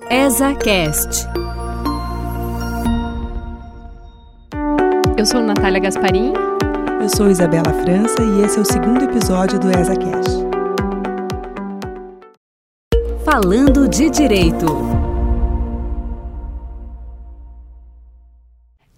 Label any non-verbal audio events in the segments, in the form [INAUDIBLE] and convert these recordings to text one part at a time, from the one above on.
ESACast. Eu sou Natália Gasparim. Eu sou Isabela França e esse é o segundo episódio do ESACast. Falando de Direito.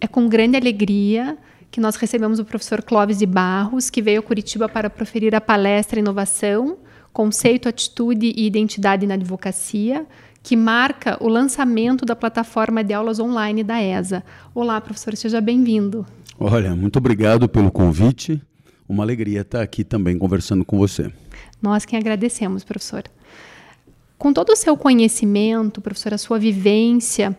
É com grande alegria que nós recebemos o professor Clóvis de Barros, que veio a Curitiba para proferir a palestra Inovação, Conceito, Atitude e Identidade na Advocacia, que marca o lançamento da plataforma de aulas online da ESA. Olá, professor, seja bem-vindo. Olha, muito obrigado pelo convite. Uma alegria estar aqui também conversando com você. Nós quem agradecemos, professor. Com todo o seu conhecimento, professor, a sua vivência,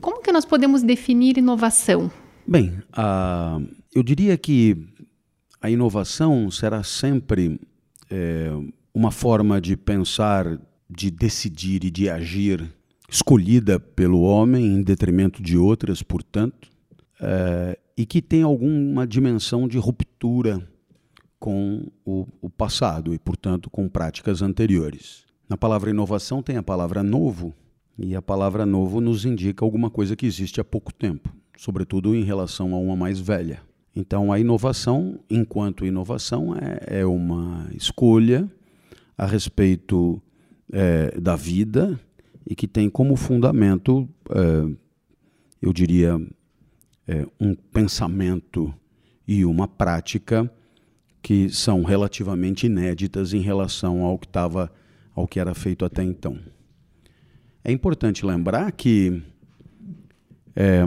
como que nós podemos definir inovação? Bem, uh, eu diria que a inovação será sempre é, uma forma de pensar de decidir e de agir escolhida pelo homem em detrimento de outras, portanto, é, e que tem alguma dimensão de ruptura com o, o, passado e, portanto, com práticas anteriores. Na palavra inovação tem a palavra novo, e a palavra novo nos indica alguma coisa que existe há pouco tempo, sobretudo em relação a uma mais velha. Então, a inovação, enquanto inovação, é, é uma escolha a respeito é, da vida e que tem como fundamento, é, eu diria, é, um pensamento e uma prática que são relativamente inéditas em relação ao que estava, ao que era feito até então. É importante lembrar que é,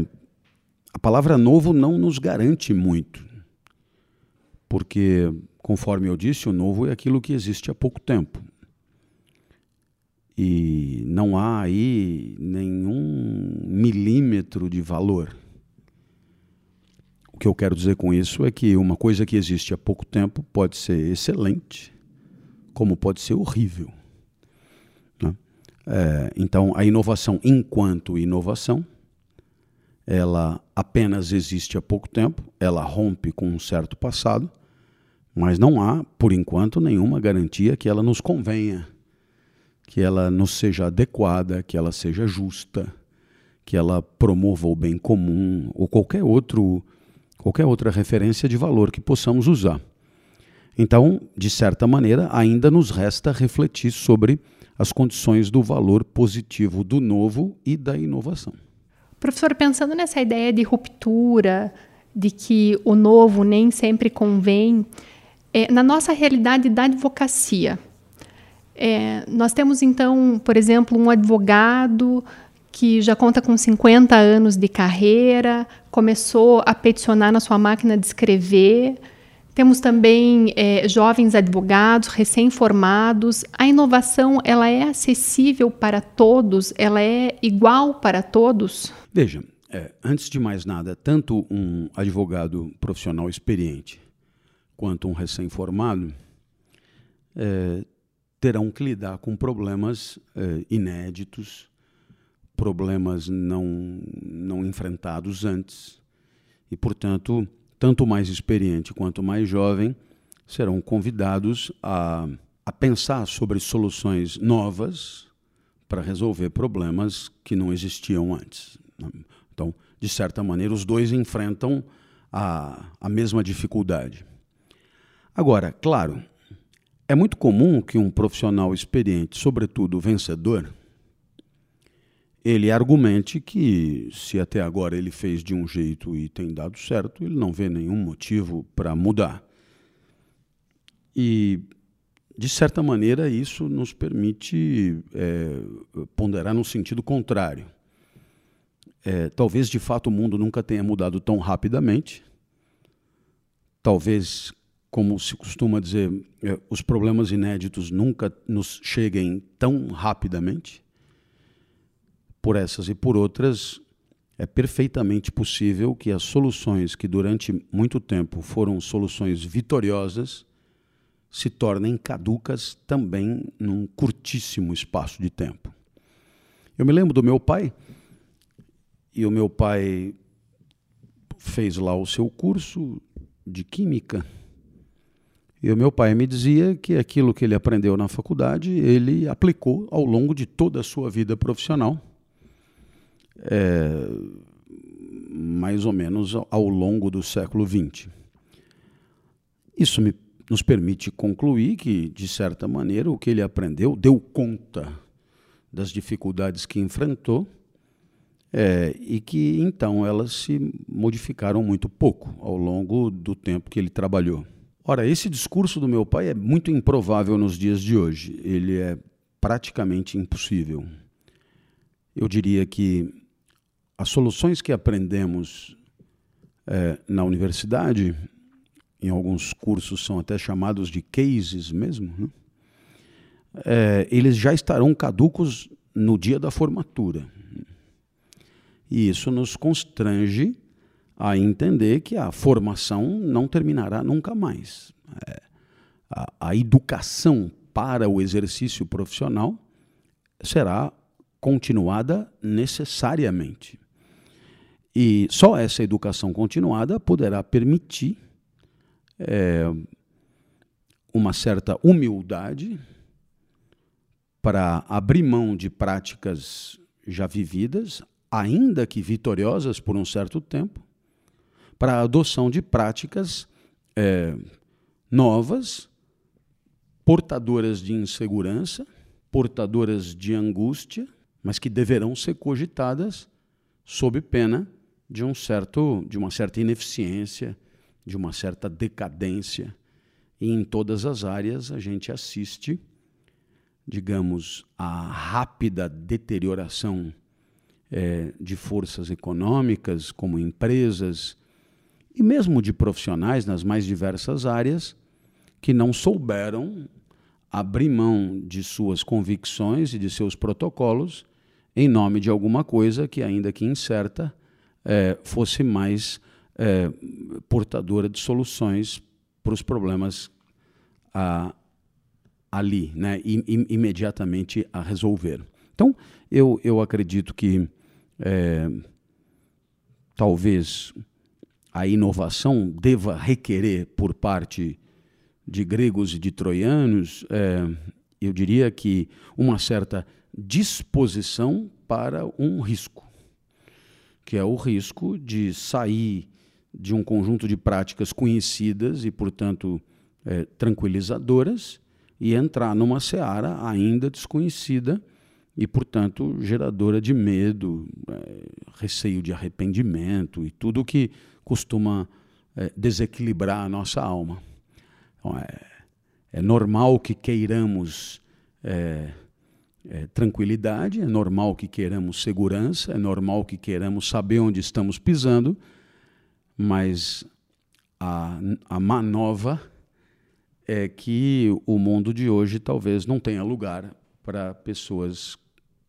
a palavra novo não nos garante muito, porque, conforme eu disse, o novo é aquilo que existe há pouco tempo. E não há aí nenhum milímetro de valor. O que eu quero dizer com isso é que uma coisa que existe há pouco tempo pode ser excelente, como pode ser horrível. Né? É, então, a inovação, enquanto inovação, ela apenas existe há pouco tempo, ela rompe com um certo passado, mas não há, por enquanto, nenhuma garantia que ela nos convenha que ela nos seja adequada, que ela seja justa, que ela promova o bem comum ou qualquer outro qualquer outra referência de valor que possamos usar. Então, de certa maneira, ainda nos resta refletir sobre as condições do valor positivo do novo e da inovação. Professor, pensando nessa ideia de ruptura, de que o novo nem sempre convém, é, na nossa realidade da advocacia, é, nós temos então, por exemplo, um advogado que já conta com 50 anos de carreira, começou a peticionar na sua máquina de escrever. Temos também é, jovens advogados recém-formados. A inovação ela é acessível para todos? Ela é igual para todos? Veja, é, antes de mais nada, tanto um advogado profissional experiente quanto um recém-formado é, terão que lidar com problemas eh, inéditos, problemas não, não enfrentados antes. E, portanto, tanto mais experiente quanto mais jovem serão convidados a, a pensar sobre soluções novas para resolver problemas que não existiam antes. Então, de certa maneira, os dois enfrentam a, a mesma dificuldade. Agora, claro, é muito comum que um profissional experiente, sobretudo vencedor, ele argumente que se até agora ele fez de um jeito e tem dado certo, ele não vê nenhum motivo para mudar. E, de certa maneira, isso nos permite é, ponderar no sentido contrário. É, talvez, de fato, o mundo nunca tenha mudado tão rapidamente. Talvez como se costuma dizer, é, os problemas inéditos nunca nos cheguem tão rapidamente. Por essas e por outras, é perfeitamente possível que as soluções que durante muito tempo foram soluções vitoriosas se tornem caducas também num curtíssimo espaço de tempo. Eu me lembro do meu pai, e o meu pai fez lá o seu curso de química E o meu pai me dizia que aquilo que ele aprendeu na faculdade, ele aplicou ao longo de toda a sua vida profissional, é, mais ou menos ao longo do século XX. Isso me, nos permite concluir que, de certa maneira, o que ele aprendeu deu conta das dificuldades que enfrentou é, e que então elas se modificaram muito pouco ao longo do tempo que ele trabalhou. Ora, esse discurso do meu pai é muito improvável nos dias de hoje. Ele é praticamente impossível. Eu diria que as soluções que aprendemos é, na universidade, em alguns cursos são até chamados de cases mesmo, né? é, eles já estarão caducos no dia da formatura. E isso nos constrange a entender que a formação não terminará nunca mais. É, a, a educação para o exercício profissional será continuada necessariamente. E só essa educação continuada poderá permitir é, uma certa humildade para abrir mão de práticas já vividas, ainda que vitoriosas por um certo tempo, para a adoção de práticas é, novas, portadoras de insegurança, portadoras de angústia, mas que deverão ser cogitadas sob pena de um certo de uma certa ineficiência, de uma certa decadência. E em todas as áreas a gente assiste, digamos, a rápida deterioração é, de forças econômicas, como empresas, e mesmo de profissionais nas mais diversas áreas, que não souberam abrir mão de suas convicções e de seus protocolos em nome de alguma coisa que, ainda que incerta, é, fosse mais é, portadora de soluções para os problemas ali, né, imediatamente a resolver. Então, eu, eu acredito que é, talvez a inovação deva requerer por parte de gregos e de troianos, é, eu diria que uma certa disposição para um risco, que é o risco de sair de um conjunto de práticas conhecidas e, portanto, é, tranquilizadoras e entrar numa seara ainda desconhecida e, portanto, geradora de medo, é, receio de arrependimento e tudo o que costuma é, desequilibrar a nossa alma. Então, é, é, normal que queiramos é, tranquilidade, é normal que queiramos segurança, é normal que queiramos saber onde estamos pisando, mas a, a má nova é que o mundo de hoje talvez não tenha lugar para pessoas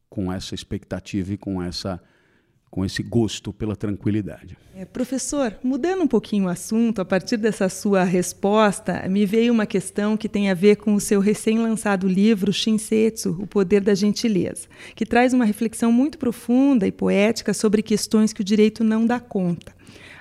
com essa expectativa e com essa com esse gosto pela tranquilidade. É, professor, mudando um pouquinho o assunto, a partir dessa sua resposta, me veio uma questão que tem a ver com o seu recém-lançado livro Shinsetsu, O Poder da Gentileza, que traz uma reflexão muito profunda e poética sobre questões que o direito não dá conta.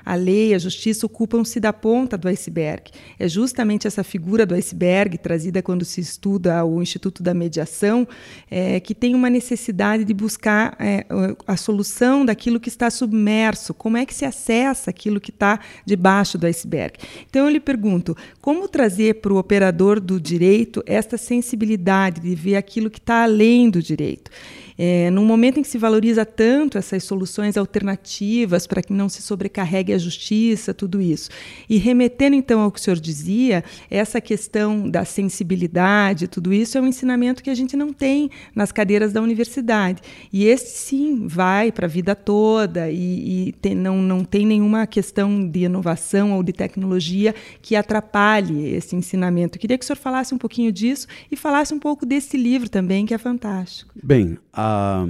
A lei e a justiça ocupam-se da ponta do iceberg. É justamente essa figura do iceberg, trazida quando se estuda o Instituto da Mediação, é, que tem uma necessidade de buscar é, a solução daquilo que está submerso. Como é que se acessa aquilo que está debaixo do iceberg? Então eu lhe pergunto: como trazer para o operador do direito esta sensibilidade de ver aquilo que está além do direito? É, num momento em que se valoriza tanto essas soluções alternativas para que não se sobrecarregue a justiça, tudo isso. E remetendo então ao que o senhor dizia, essa questão da sensibilidade, tudo isso é um ensinamento que a gente não tem nas cadeiras da universidade. E esse sim vai para a vida toda e, e tem, não, não tem nenhuma questão de inovação ou de tecnologia que atrapalhe esse ensinamento. Eu queria que o senhor falasse um pouquinho disso e falasse um pouco desse livro também, que é fantástico. Bem, a a,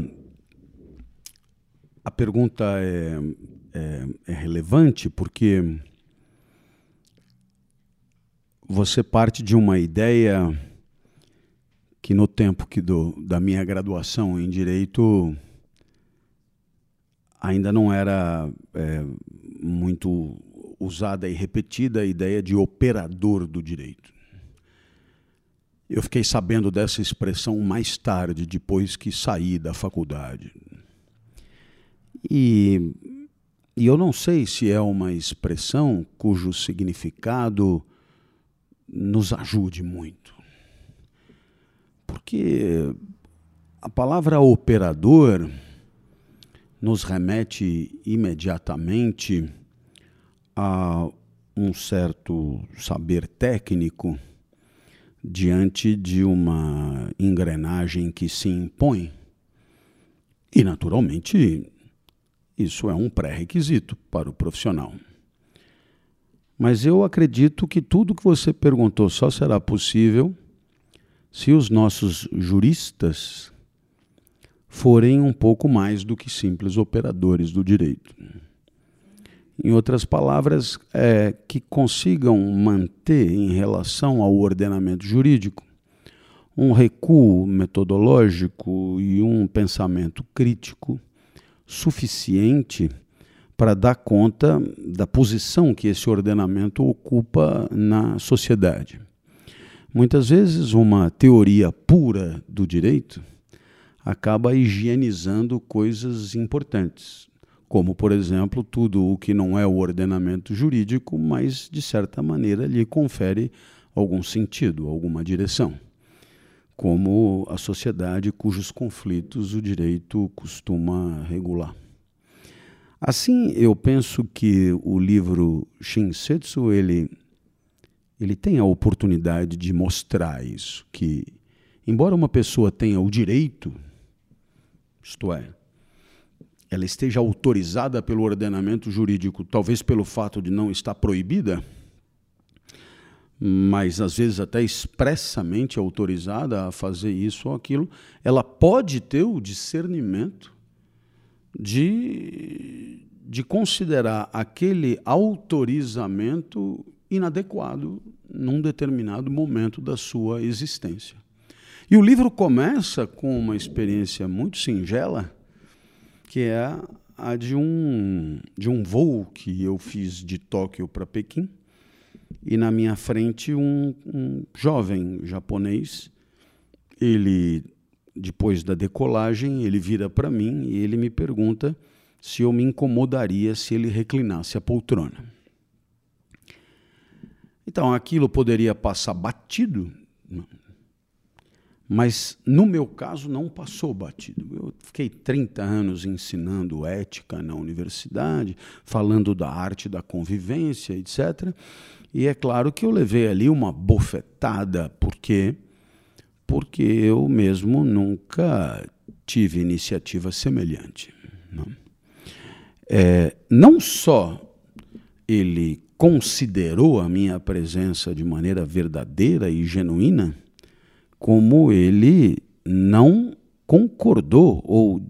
a pergunta é, é, é relevante porque você parte de uma ideia que no tempo que do, da minha graduação em direito ainda não era é, muito usada e repetida a ideia de operador do direito. Eu fiquei sabendo dessa expressão mais tarde, depois que saí da faculdade. E, e eu não sei se é uma expressão cujo significado nos ajude muito. Porque a palavra operador nos remete imediatamente a um certo saber técnico diante de uma engrenagem que se impõe. E, naturalmente, isso é um pré-requisito para o profissional. Mas eu acredito que tudo que você perguntou só será possível se os nossos juristas forem um pouco mais do que simples operadores do direito. Em outras palavras, é, que consigam manter em relação ao ordenamento jurídico um recuo metodológico e um pensamento crítico suficiente para dar conta da posição que esse ordenamento ocupa na sociedade. Muitas vezes, uma teoria pura do direito acaba higienizando coisas importantes, como, por exemplo, tudo o que não é o ordenamento jurídico, mas, de certa maneira, lhe confere algum sentido, alguma direção, como a sociedade cujos conflitos o direito costuma regular. Assim, eu penso que o livro Shinsetsu, ele, ele tem a oportunidade de mostrar isso, que, embora uma pessoa tenha o direito isto é, ela esteja autorizada pelo ordenamento jurídico, talvez pelo fato de não estar proibida, mas às vezes até expressamente autorizada a fazer isso ou aquilo, ela pode ter o discernimento de, de considerar aquele autorizamento inadequado num determinado momento da sua existência. E o livro começa com uma experiência muito singela, que é a de um, de um voo que eu fiz de Tóquio para Pequim, e na minha frente um, um jovem japonês, ele, depois da decolagem, ele vira para mim e ele me pergunta se eu me incomodaria se ele reclinasse a poltrona. Então, aquilo poderia passar batido, mas no meu caso não passou batido. Eu fiquei 30 anos ensinando ética na universidade, falando da arte da convivência, etc. E é claro que eu levei ali uma bofetada, porque porque eu mesmo nunca tive iniciativa semelhante. Não, é, não só ele considerou a minha presença de maneira verdadeira e genuína, como ele não concordou ou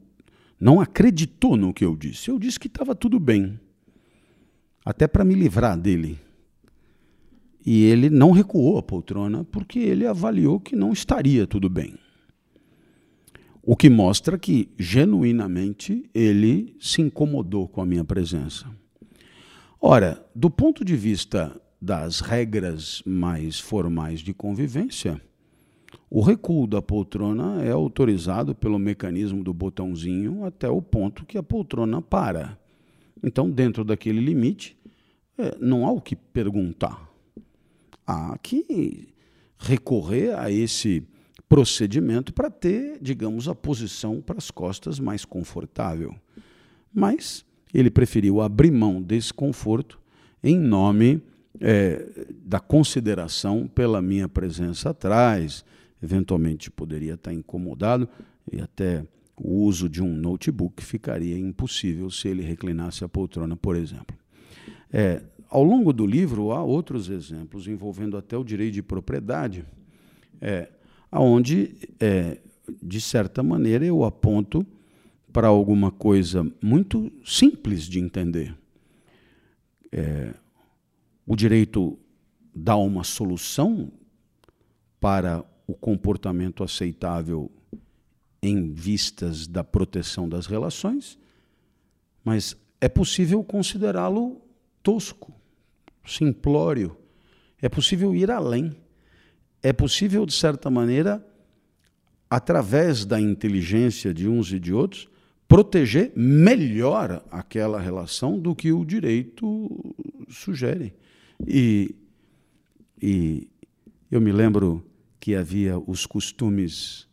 não acreditou no que eu disse. Eu disse que estava tudo bem, até para me livrar dele. E ele não recuou a poltrona porque ele avaliou que não estaria tudo bem. O que mostra que, genuinamente, ele se incomodou com a minha presença. Ora, do ponto de vista das regras mais formais de convivência, o recuo da poltrona é autorizado pelo mecanismo do botãozinho até o ponto que a poltrona para. Então, dentro daquele limite, é, não há o que perguntar. Há que recorrer a esse procedimento para ter, digamos, a posição para as costas mais confortável. Mas ele preferiu abrir mão desse conforto em nome é, da consideração pela minha presença atrás eventualmente poderia estar incomodado e até o uso de um notebook ficaria impossível se ele reclinasse a poltrona, por exemplo. É, ao longo do livro há outros exemplos envolvendo até o direito de propriedade, é, onde, é, de certa maneira, eu aponto para alguma coisa muito simples de entender. É, o direito dá uma solução para o comportamento aceitável em vistas da proteção das relações, mas é possível considerá-lo tosco, simplório. É possível ir além. é possível, de certa maneira, através da inteligência de uns e de outros, proteger melhor aquela relação do que o direito sugere. E, e eu me lembro que havia os costumes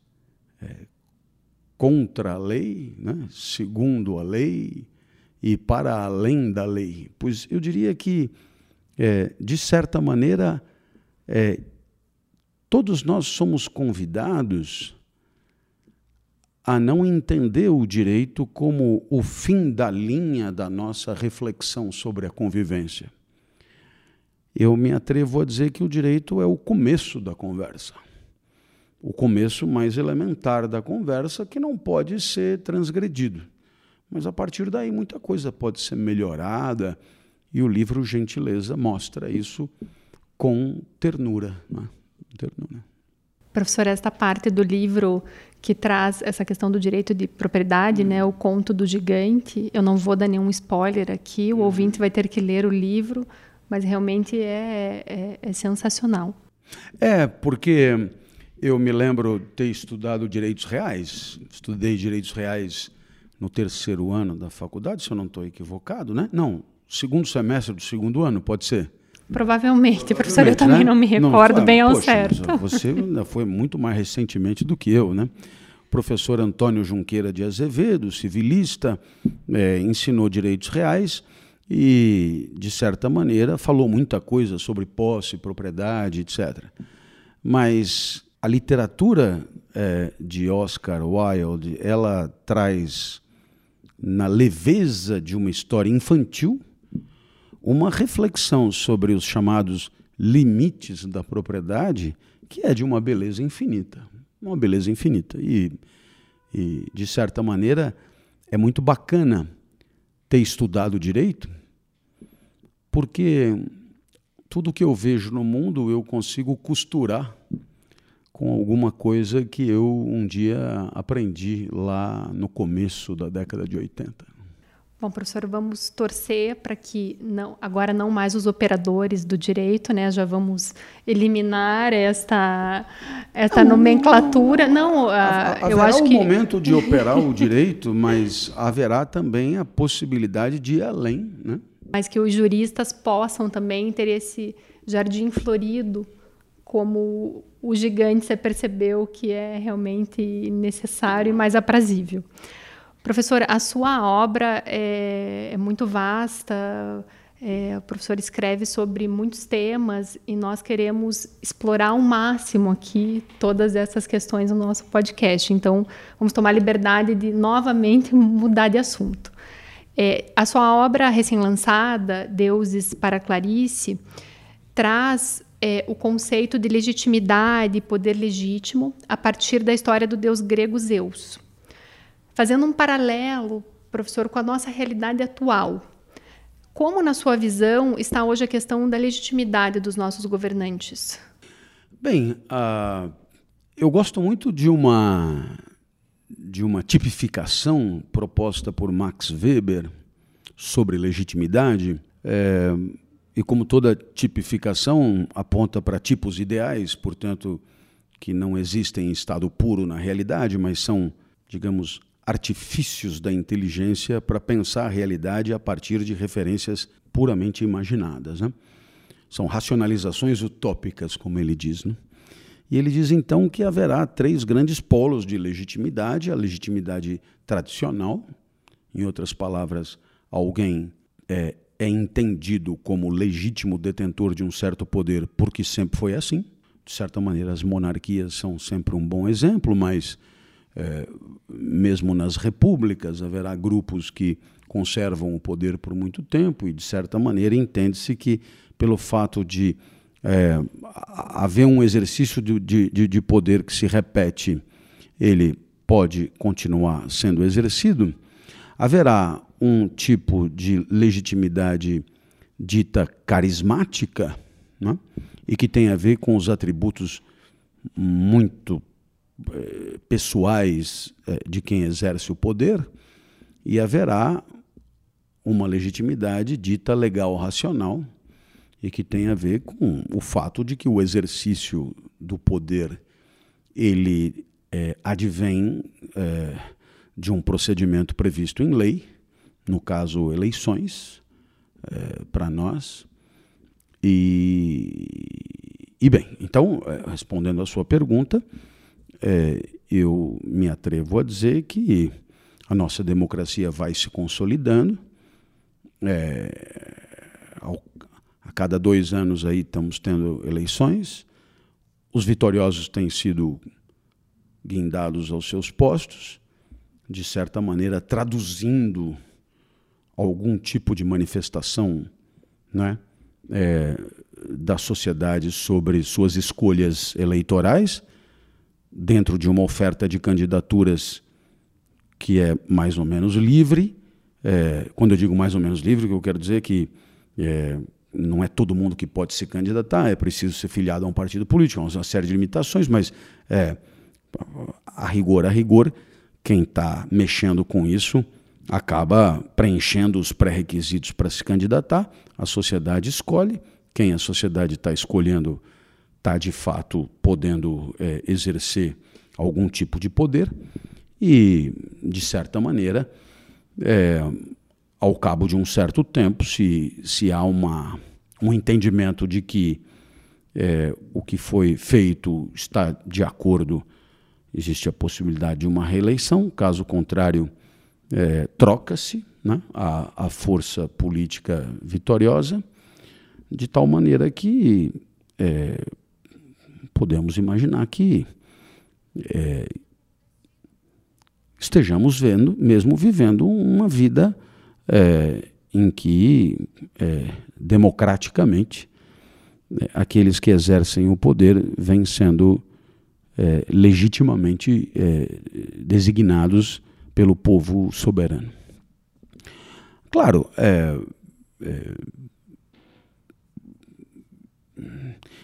é, contra a lei, né? segundo a lei e para além da lei. Pois eu diria que, é, de certa maneira, é, todos nós somos convidados a não entender o direito como o fim da linha da nossa reflexão sobre a convivência. Eu me atrevo a dizer que o direito é o começo da conversa. O começo mais elementar da conversa que não pode ser transgredido. Mas a partir daí muita coisa pode ser melhorada e o livro Gentileza mostra isso com ternura. Né? ternura. Professor, esta parte do livro que traz essa questão do direito de propriedade, né, o conto do gigante. Eu não vou dar nenhum spoiler aqui, o ouvinte vai ter que ler o livro, mas realmente é, é, é sensacional. É, porque eu me lembro ter estudado direitos reais, estudei direitos reais no terceiro ano da faculdade, se eu não estou equivocado, né? Não, segundo semestre do segundo ano, pode ser. Provavelmente, professor, eu também né? não me recordo não, bem ao poxa, certo. [LAUGHS] Você ainda foi muito mais recentemente do que eu, né? O professor Antônio Junqueira de Azevedo, civilista, é, ensinou direitos reais e, de certa maneira, falou muita coisa sobre posse, propriedade, etc. Mas a literatura é, de Oscar Wilde, ela traz na leveza de uma história infantil uma reflexão sobre os chamados limites da propriedade, que é de uma beleza infinita. Uma beleza infinita. E, e de certa maneira, é muito bacana ter estudado direito, porque tudo que eu vejo no mundo eu consigo costurar com alguma coisa que eu um dia aprendi lá no começo da década de 80. Bom, professor, vamos torcer para que não, agora não mais os operadores do direito, né? Já vamos eliminar esta esta não, nomenclatura. Não, uh, eu acho que momento de operar o [LAUGHS] direito, mas haverá também a possibilidade de ir além, né? Mas que os juristas possam também ter esse jardim florido, como o gigante você percebeu que é realmente necessário e mais aprazível. Professor, a sua obra é, é muito vasta. É, o professor escreve sobre muitos temas e nós queremos explorar ao máximo aqui todas essas questões no nosso podcast. Então, vamos tomar liberdade de novamente mudar de assunto. É, a sua obra recém-lançada, Deuses para Clarice, traz é, o conceito de legitimidade poder legítimo a partir da história do deus grego Zeus. Fazendo um paralelo, professor, com a nossa realidade atual, como, na sua visão, está hoje a questão da legitimidade dos nossos governantes? Bem, uh, eu gosto muito de uma, de uma tipificação proposta por Max Weber sobre legitimidade. É, e como toda tipificação aponta para tipos ideais, portanto, que não existem em estado puro na realidade, mas são, digamos, artifícios da inteligência para pensar a realidade a partir de referências puramente imaginadas. Né? São racionalizações utópicas, como ele diz. Né? E ele diz então que haverá três grandes polos de legitimidade: a legitimidade tradicional, em outras palavras, alguém é, é entendido como legítimo detentor de um certo poder porque sempre foi assim. De certa maneira, as monarquias são sempre um bom exemplo, mas é, mesmo nas repúblicas, haverá grupos que conservam o poder por muito tempo e, de certa maneira, entende-se que, pelo fato de é, haver um exercício de, de, de poder que se repete, ele pode continuar sendo exercido, haverá um tipo de legitimidade dita carismática, né? e que tem a ver com os atributos muito eh, pessoais eh, de quem exerce o poder e haverá uma legitimidade dita legal racional e que tem a ver com o fato de que o exercício do poder ele é, advém de um procedimento previsto em lei, no caso eleições, é, para nós. E, e bem, então, é, respondendo à sua pergunta, é, eu me atrevo a dizer que a nossa democracia vai se consolidando. É, ao, a cada dois anos aí estamos tendo eleições. Os vitoriosos têm sido guindados aos seus postos, de certa maneira traduzindo algum tipo de manifestação né, é, da sociedade sobre suas escolhas eleitorais, dentro de uma oferta de candidaturas que é mais ou menos livre. É, quando eu digo mais ou menos livre, eu quero dizer é que é, não é todo mundo que pode se candidatar, é preciso ser filiado a um partido político, há uma série de limitações, mas é, a rigor, a rigor, quem está mexendo com isso acaba preenchendo os pré-requisitos para se candidatar, a sociedade escolhe, quem a sociedade está escolhendo está de fato podendo é, exercer algum tipo de poder e, de certa maneira, é, ao cabo de um certo tempo, se, se há uma, um entendimento de que é, o que foi feito está de acordo, existe a possibilidade de uma reeleição, caso contrário, é, troca-se né, a, a força política vitoriosa, de tal maneira que é, podemos imaginar que é, estejamos vendo, mesmo vivendo uma vida é, em que é, democraticamente né, aqueles que exercem o poder vêm sendo é, legitimamente é, designados pelo povo soberano. Claro, é, é,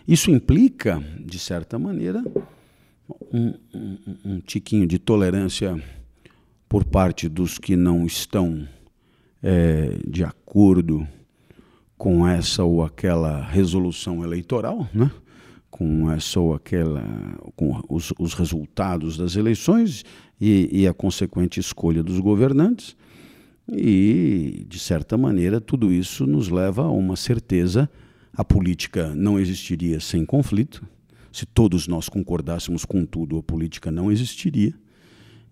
isso implica, de certa maneira, um, um, um, tiquinho de tolerância por parte dos que não estão é, de acordo com essa ou aquela resolução eleitoral, né? Com ou aquela, com os, os resultados das eleições e, e a consequente escolha dos governantes. E, de certa maneira, tudo isso nos leva a uma certeza: a política não existiria sem conflito. Se todos nós concordássemos com tudo, a política não existiria.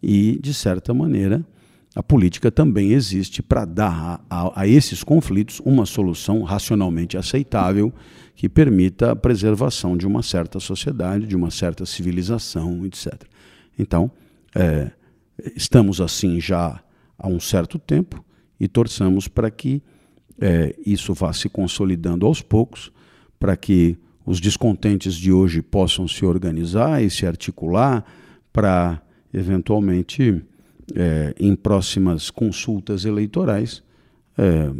E, de certa maneira, a política também existe para dar a, a, a, esses conflitos uma solução racionalmente aceitável que permita a preservação de uma certa sociedade, de uma certa civilização, etc. Então, é, estamos assim já há um certo tempo e torçamos para que é, isso vá se consolidando aos poucos, para que os descontentes de hoje possam se organizar e se articular para, eventualmente, é, em próximas consultas eleitorais, é,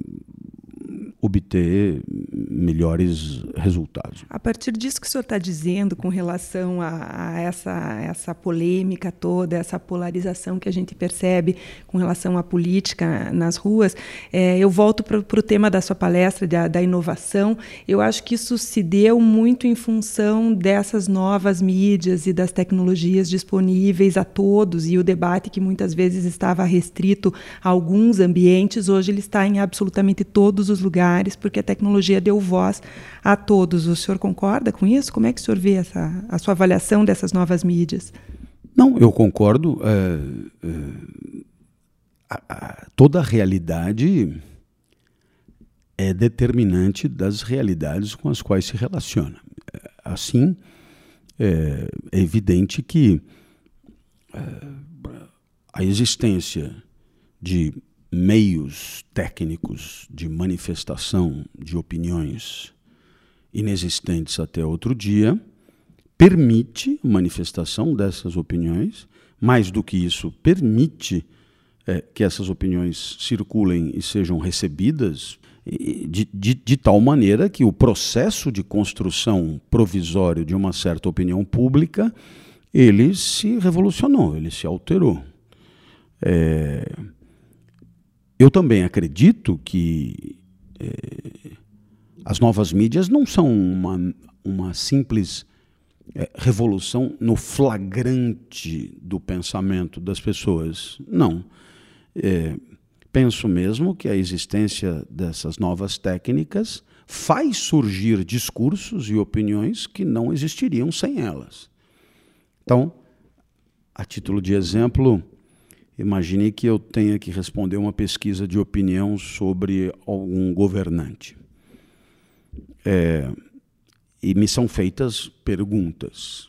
obter melhores resultados. A partir disso que o senhor está dizendo com relação a, a, essa, essa polêmica toda, essa polarização que a gente percebe com relação à política nas ruas, é, eu volto para o tema da sua palestra, da, da inovação. Eu acho que isso se deu muito em função dessas novas mídias e das tecnologias disponíveis a todos e o debate que muitas vezes estava restrito a alguns ambientes, hoje ele está em absolutamente todos os lugares lugares, porque a tecnologia deu voz a todos. O senhor concorda com isso? Como é que o senhor vê essa, a sua avaliação dessas novas mídias? Não, eu concordo. É, é, a, a, toda a realidade é determinante das realidades com as quais se relaciona. Assim, é, é evidente que é, a existência de meios técnicos de manifestação de opiniões inexistentes até outro dia, permite manifestação dessas opiniões, mais do que isso, permite é, que essas opiniões circulem e sejam recebidas de, de, de, tal maneira que o processo de construção provisório de uma certa opinião pública ele se revolucionou, ele se alterou. É, eu também acredito que é, as novas mídias não são uma, uma simples é, revolução no flagrante do pensamento das pessoas. Não. É, penso mesmo que a existência dessas novas técnicas faz surgir discursos e opiniões que não existiriam sem elas. Então, a título de exemplo, imagine que eu tenha que responder uma pesquisa de opinião sobre algum governante. É, e me são feitas perguntas.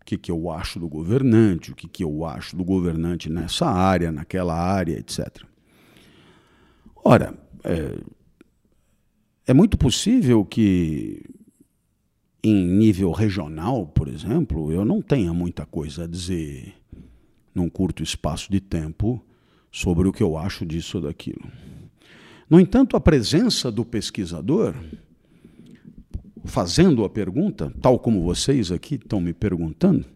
O que, que eu acho do governante, o que, que eu acho do governante nessa área, naquela área, etc. Ora, é, é muito possível que, em nível regional, por exemplo, eu não tenha muita coisa a dizer num curto espaço de tempo sobre o que eu acho disso ou daquilo. No entanto, a presença do pesquisador fazendo a pergunta, tal como vocês aqui estão me perguntando,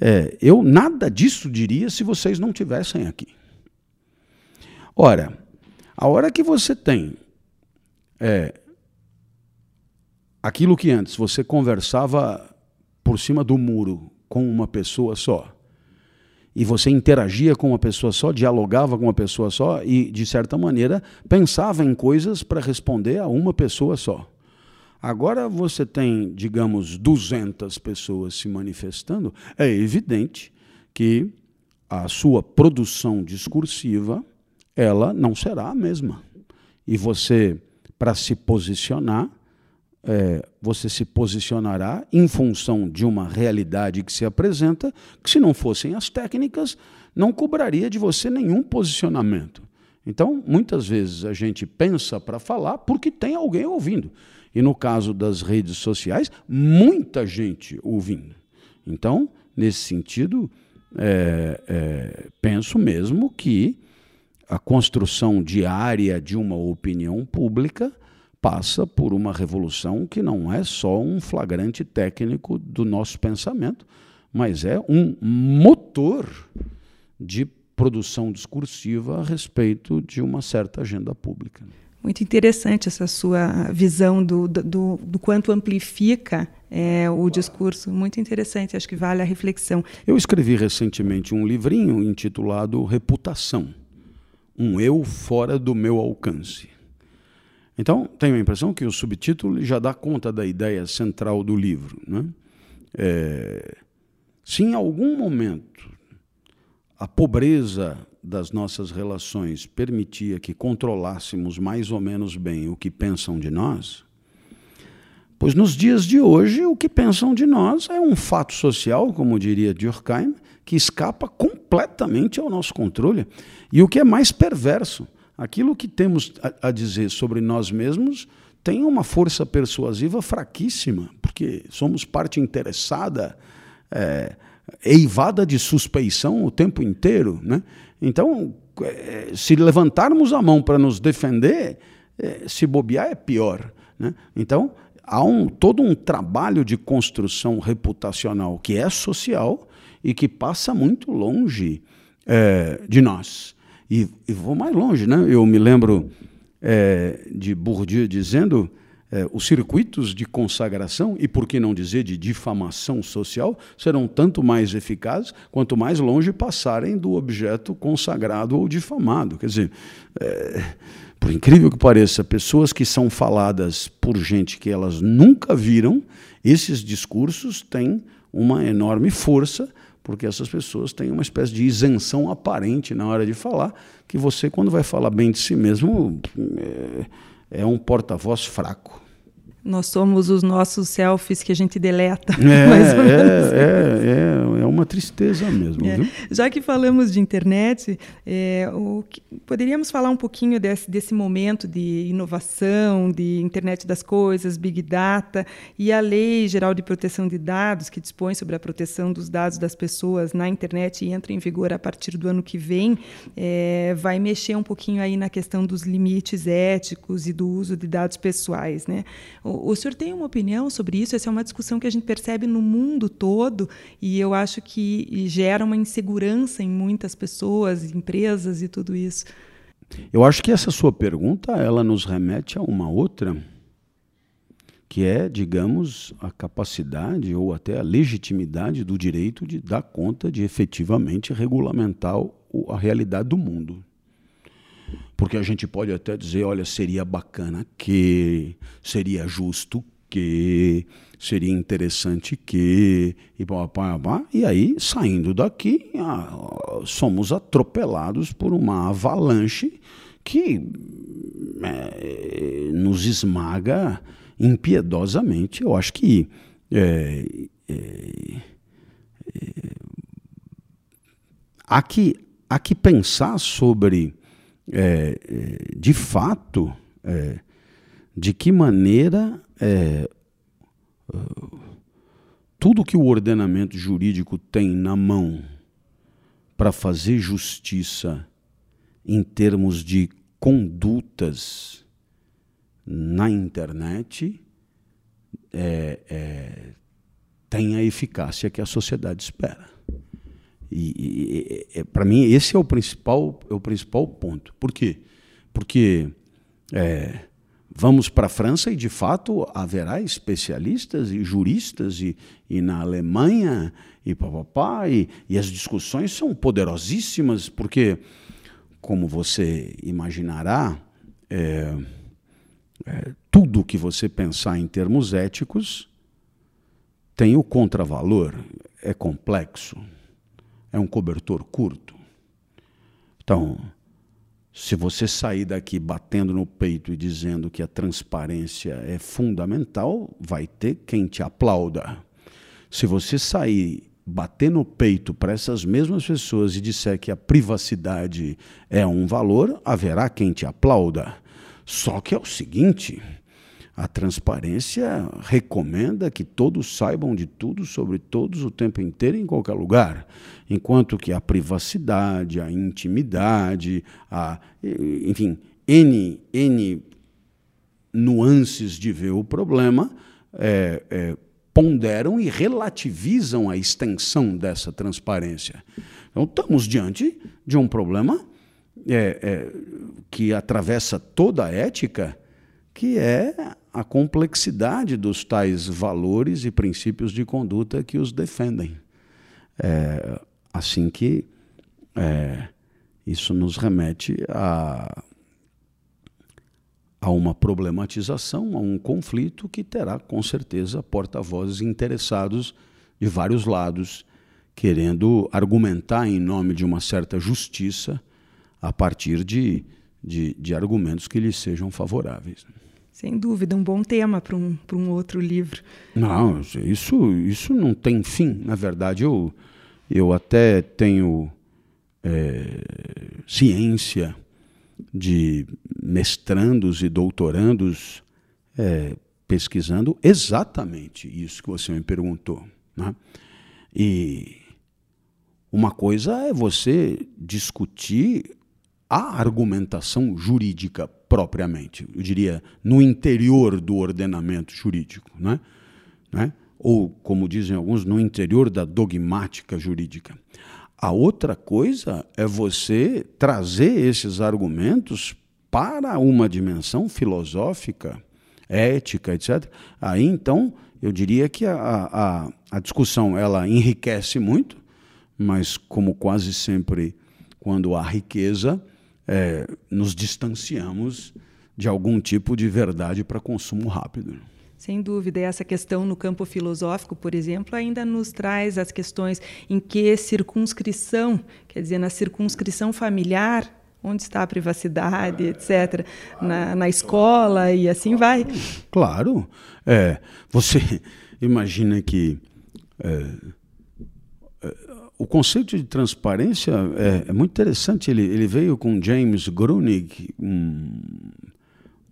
é, eu nada disso diria se vocês não tivessem aqui. Ora, a hora que você tem é, aquilo que antes você conversava por cima do muro com uma pessoa só, e você interagia com uma pessoa só, dialogava com uma pessoa só e, de certa maneira, pensava em coisas para responder a uma pessoa só. Agora você tem, digamos, 200 pessoas se manifestando, é evidente que a sua produção discursiva ela não será a mesma. E você, para se posicionar, é, você se posicionará em função de uma realidade que se apresenta, que se não fossem as técnicas, não cobraria de você nenhum posicionamento. Então, muitas vezes a gente pensa para falar porque tem alguém ouvindo. E no caso das redes sociais, muita gente ouvindo. Então, nesse sentido, é, é, penso mesmo que a construção diária de uma opinião pública passa por uma revolução que não é só um flagrante técnico do nosso pensamento, mas é um motor de produção discursiva a respeito de uma certa agenda pública. Muito interessante essa sua visão do, do, do quanto amplifica é, o discurso. Muito interessante, acho que vale a reflexão. Eu escrevi recentemente um livrinho intitulado Reputação Um Eu Fora do Meu Alcance. Então, tenho a impressão que o subtítulo já dá conta da ideia central do livro. Né? É, se em algum momento a pobreza das nossas relações permitia que controlássemos mais ou menos bem o que pensam de nós, pois nos dias de hoje o que pensam de nós é um fato social, como diria Durkheim, que escapa completamente ao nosso controle. E o que é mais perverso, aquilo que temos a, dizer sobre nós mesmos tem uma força persuasiva fraquíssima, porque somos parte interessada. É, eivada de suspeição o tempo inteiro. Né? Então, é, se levantarmos a mão para nos defender, é, se bobear é pior. Né? Então, há um, todo um trabalho de construção reputacional que é social e que passa muito longe é, de nós. E, e, vou mais longe, né? Eu me lembro é, de Bourdieu dizendo eh, os circuitos de consagração, e por que não dizer de difamação social, serão tanto mais eficazes quanto mais longe passarem do objeto consagrado ou difamado. Quer dizer, eh, por incrível que pareça, pessoas que são faladas por gente que elas nunca viram, esses discursos têm uma enorme força, porque essas pessoas têm uma espécie de isenção aparente na hora de falar, que você, quando vai falar bem de si mesmo, é, é um porta-voz fraco. Nós somos os nossos selfies que a gente deleta. É, [LAUGHS] é, é, é, uma tristeza mesmo. É. Já que falamos de internet, é, o, poderíamos falar um pouquinho desse, desse momento de inovação, de internet das coisas, big data e a Lei Geral de Proteção de Dados, que dispõe sobre a proteção dos dados das pessoas na internet e entra em vigor a partir do ano que vem, é, vai mexer um pouquinho aí na questão dos limites éticos e do uso de dados pessoais. Né? O, senhor tem uma opinião sobre isso? Essa é uma discussão que a gente percebe no mundo todo e eu acho que gera uma insegurança em muitas pessoas, empresas e tudo isso. Eu acho que essa sua pergunta ela nos remete a uma outra que é, digamos, a capacidade ou até a legitimidade do direito de dar conta de efetivamente regulamentar a realidade do mundo. Porque a gente pode até dizer, olha, seria bacana que, seria justo que, seria interessante que, e pá, pá, pá, e aí, saindo daqui, somos atropelados por uma avalanche que é, nos esmaga impiedosamente. Eu acho que é, é, é, há, que, há que pensar sobre, é, é, de fato, de que maneira tudo que o ordenamento jurídico tem na mão para fazer justiça em termos de condutas na internet é, é, tem a eficácia que a sociedade espera. E, e, e para mim esse é o principal é o principal ponto. Por quê? Porque é, vamos para a França e de fato haverá especialistas e juristas e, e na Alemanha e papapá e, e as discussões são poderosíssimas porque como você imaginará é, é, tudo que você pensar em termos éticos tem o contravalor, é complexo, é um cobertor curto. Então, se você sair daqui batendo no peito e dizendo que a transparência é fundamental, vai ter quem te aplauda. Se você sair bater no peito para essas mesmas pessoas e disser que a privacidade é um valor, haverá quem te aplauda. Só que é o seguinte: a transparência recomenda que todos saibam de tudo sobre todos o tempo inteiro em qualquer lugar, enquanto que a privacidade, a intimidade, a, enfim, N, N nuances de ver o problema é, é, ponderam e relativizam a extensão dessa transparência. Então, estamos diante de um problema é, é, que atravessa toda a ética, que é a complexidade dos tais valores e princípios de conduta que os defendem. É, assim que é, isso nos remete a, a uma problematização, a um conflito que terá, com certeza, porta-vozes interessados de vários lados, querendo argumentar em nome de uma certa justiça a partir de, de, de argumentos que lhes sejam favoráveis. Sem dúvida, um bom tema para um, um outro livro. Não, isso, isso não tem fim. Na verdade, eu, eu até tenho é, ciência de mestrandos e doutorandos é, pesquisando exatamente isso que você me perguntou. Né? E uma coisa é você discutir a argumentação jurídica propriamente, eu diria, no interior do ordenamento jurídico, né? né? ou, como dizem alguns, no interior da dogmática jurídica. A outra coisa é você trazer esses argumentos para uma dimensão filosófica, ética, etc. Aí, então, eu diria que a, a, a discussão ela enriquece muito, mas, como quase sempre, quando há riqueza, é, nos distanciamos de algum tipo de verdade para consumo rápido. Sem dúvida, essa questão no campo filosófico, por exemplo, ainda nos traz as questões em que circunscrição, quer dizer, na circunscrição familiar, onde está a privacidade, etc., na, na escola e assim vai. Claro. É, você imagina que é, o conceito de transparência é, é, muito interessante. Ele, ele veio com James Grunig, um,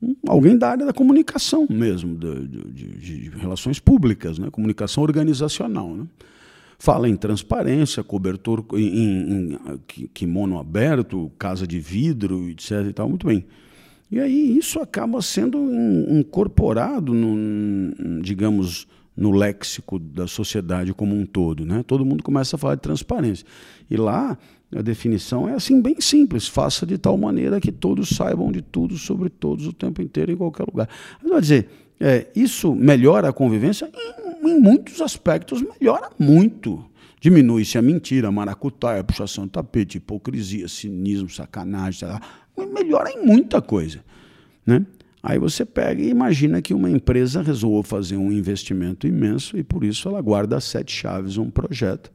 um, alguém da área da comunicação mesmo, de, de, de relações públicas, né? comunicação organizacional. Né? Fala em transparência, cobertor em, em, em kimono aberto, casa de vidro, etc. E tal, muito bem. E aí isso acaba sendo incorporado, no, digamos, no léxico da sociedade como um todo. Né? Todo mundo começa a falar de transparência. E lá a definição é assim bem simples: faça de tal maneira que todos saibam de tudo sobre todos o tempo inteiro em qualquer lugar. Mas vai dizer, É, isso melhora a convivência? Em, em muitos aspectos, melhora muito. Diminui-se a mentira, a maracutaia, a puxação de tapete, hipocrisia, cinismo, sacanagem, melhora em muita coisa. Né? Aí você pega e imagina que uma empresa resolveu fazer um investimento imenso e por isso ela guarda sete chaves um projeto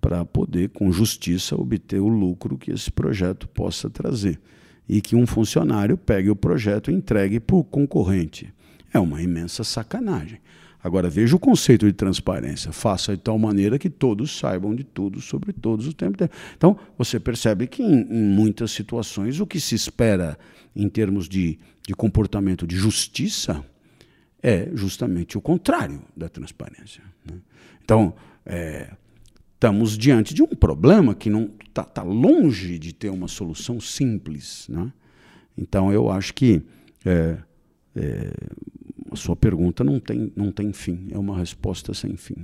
para poder, com justiça, obter o lucro que esse projeto possa trazer. E que um funcionário pegue o projeto e entregue para o concorrente. É uma imensa sacanagem. Agora, veja o conceito de transparência. Faça de tal maneira que todos saibam de tudo sobre todos o tempo. Então, você percebe que em, em muitas situações o que se espera em termos de, de comportamento de justiça é justamente o contrário da transparência. Né? Então, é, estamos diante de um problema que não está tá longe de ter uma solução simples. Né? Então, eu acho que é, é, a sua pergunta não tem, não tem fim, é uma resposta sem fim.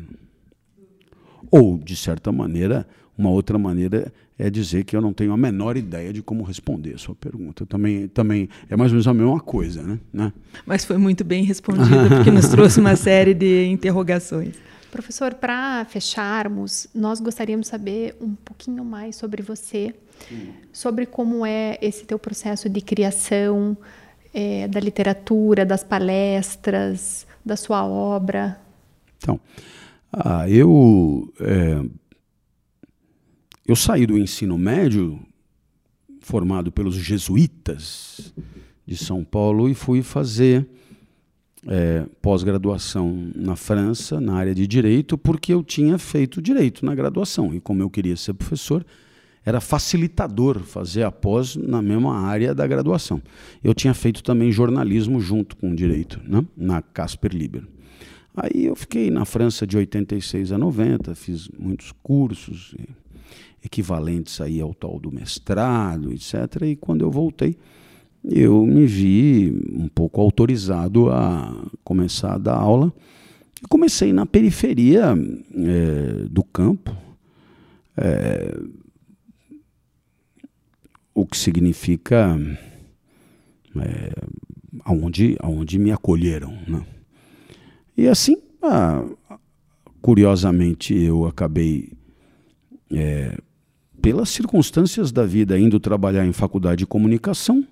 Ou, de certa maneira, uma outra maneira é dizer que eu não tenho a menor ideia de como responder a sua pergunta. Também, também é mais ou menos a mesma coisa, né? né? Mas foi muito bem respondida, porque nos trouxe uma [LAUGHS] série de interrogações. Professor, para fecharmos, nós gostaríamos de saber um pouquinho mais sobre você, sobre como é esse teu processo de criação é, da literatura, das palestras, da sua obra. Então, ah, eu é, eu saí do ensino médio formado pelos jesuítas de São Paulo e fui fazer é, pós-graduação na França, na área de direito, porque eu tinha feito direito na graduação. E como eu queria ser professor, era facilitador fazer a pós na mesma área da graduação. Eu tinha feito também jornalismo junto com direito, né? na Casper Liber. Aí eu fiquei na França de 86 a 90, fiz muitos cursos equivalentes aí ao tal do mestrado, etc. E quando eu voltei, eu me vi um pouco autorizado a começar a dar aula. E comecei na periferia é, do campo, é, o que significa é, aonde, aonde me acolheram. Né? E assim, ah, curiosamente, eu acabei é, pelas circunstâncias da vida, indo trabalhar em faculdade de comunicação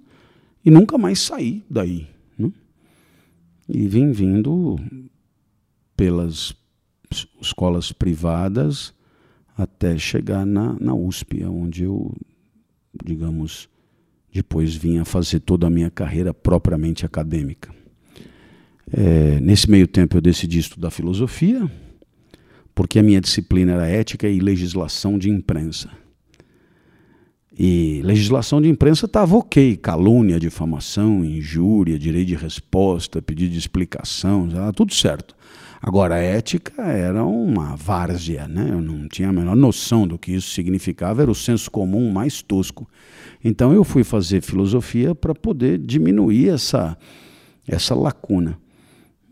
e nunca mais saí daí. Né? E vim vindo pelas escolas privadas até chegar na, na USP, onde eu, digamos, depois vim a fazer toda a minha carreira propriamente acadêmica. É, nesse meio tempo eu decidi estudar filosofia, porque a minha disciplina era ética e legislação de imprensa. E legislação de imprensa estava ok, calúnia, difamação, injúria, direito de resposta, pedido de explicação, estava tudo certo. Agora, a ética era uma várzea, né? eu não tinha a menor noção do que isso significava, era o senso comum mais tosco. Então eu fui fazer filosofia para poder diminuir essa, essa lacuna.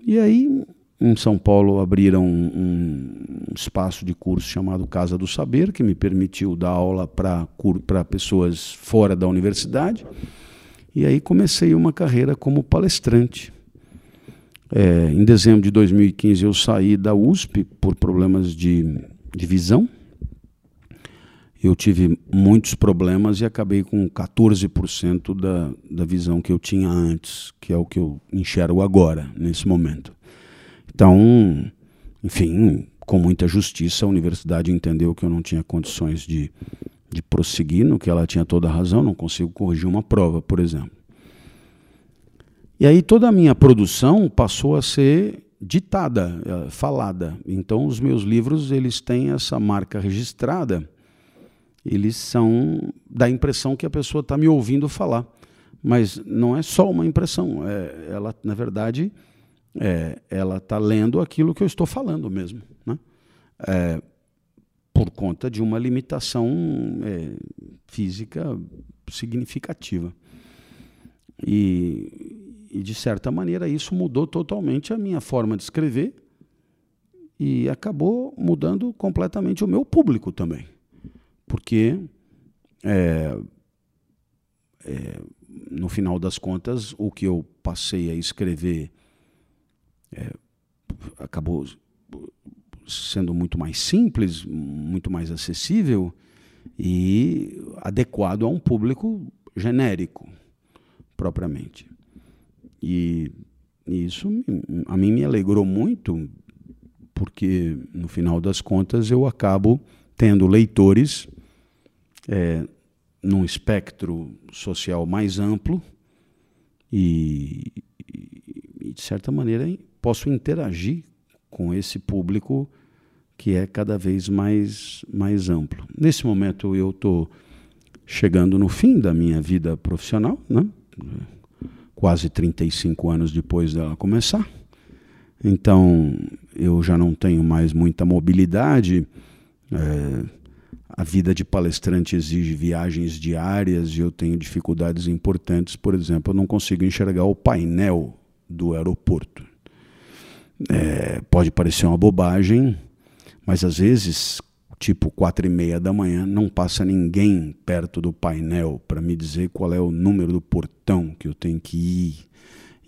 E aí em São Paulo abriram um, um, espaço de curso chamado Casa do Saber, que me permitiu dar aula para pessoas fora da universidade. E aí comecei uma carreira como palestrante. É, em dezembro de 2015 eu saí da USP por problemas de, de visão. Eu tive muitos problemas e acabei com 14% da, da visão que eu tinha antes, que é o que eu enxergo agora, nesse momento. Então, enfim, com muita justiça, a universidade entendeu que eu não tinha condições de, de prosseguir, no que ela tinha toda a razão, não consigo corrigir uma prova, por exemplo. E aí toda a minha produção passou a ser ditada, eh, falada. Então os meus livros, eles têm essa marca registrada. Eles são da impressão que a pessoa está me ouvindo falar. Mas não é só uma impressão, é, ela, na verdade, é, ela está lendo aquilo que eu estou falando mesmo. Né? É, por conta de uma limitação é, física significativa. E, e, de certa maneira, isso mudou totalmente a minha forma de escrever e acabou mudando completamente o meu público também. Porque, é, é, no final das contas, o que eu passei a escrever é, acabou sendo muito mais simples, muito mais acessível e adequado a um público genérico, propriamente. E isso a mim me alegrou muito, porque no final das contas eu acabo tendo leitores é, num espectro social mais amplo e, e, de certa maneira, posso interagir com esse público que é cada vez mais, mais amplo. Nesse momento, eu estou chegando no fim da minha vida profissional, né? quase 35 anos depois dela começar. Então, eu já não tenho mais muita mobilidade. É, a vida de palestrante exige viagens diárias e eu tenho dificuldades importantes. Por exemplo, eu não consigo enxergar o painel do aeroporto. É, pode parecer uma bobagem, mas às vezes, tipo quatro e meia da manhã, não passa ninguém perto do painel para me dizer qual é o número do portão que eu tenho que ir.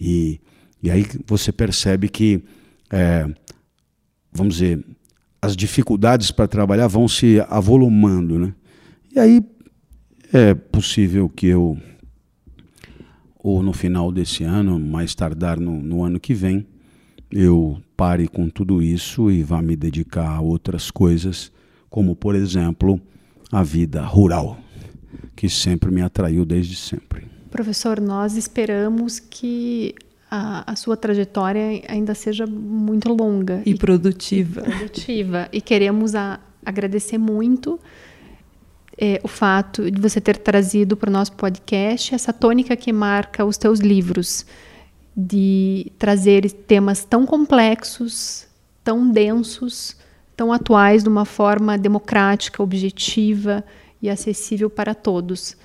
E, e aí você percebe que, é, vamos dizer, as dificuldades para trabalhar vão se avolumando, né? E aí é possível que eu, ou no final desse ano, mais tardar no, no ano que vem, eu pare com tudo isso e vá me dedicar a outras coisas, como por exemplo a vida rural, que sempre me atraiu desde sempre. Professor, nós esperamos que a, a, sua trajetória ainda seja muito longa e, e produtiva. E produtiva. E queremos a, agradecer muito é, o fato de você ter trazido para o nosso podcast essa tônica que marca os teus livros, de trazer temas tão complexos, tão densos, tão atuais de uma forma democrática, objetiva e acessível para todos.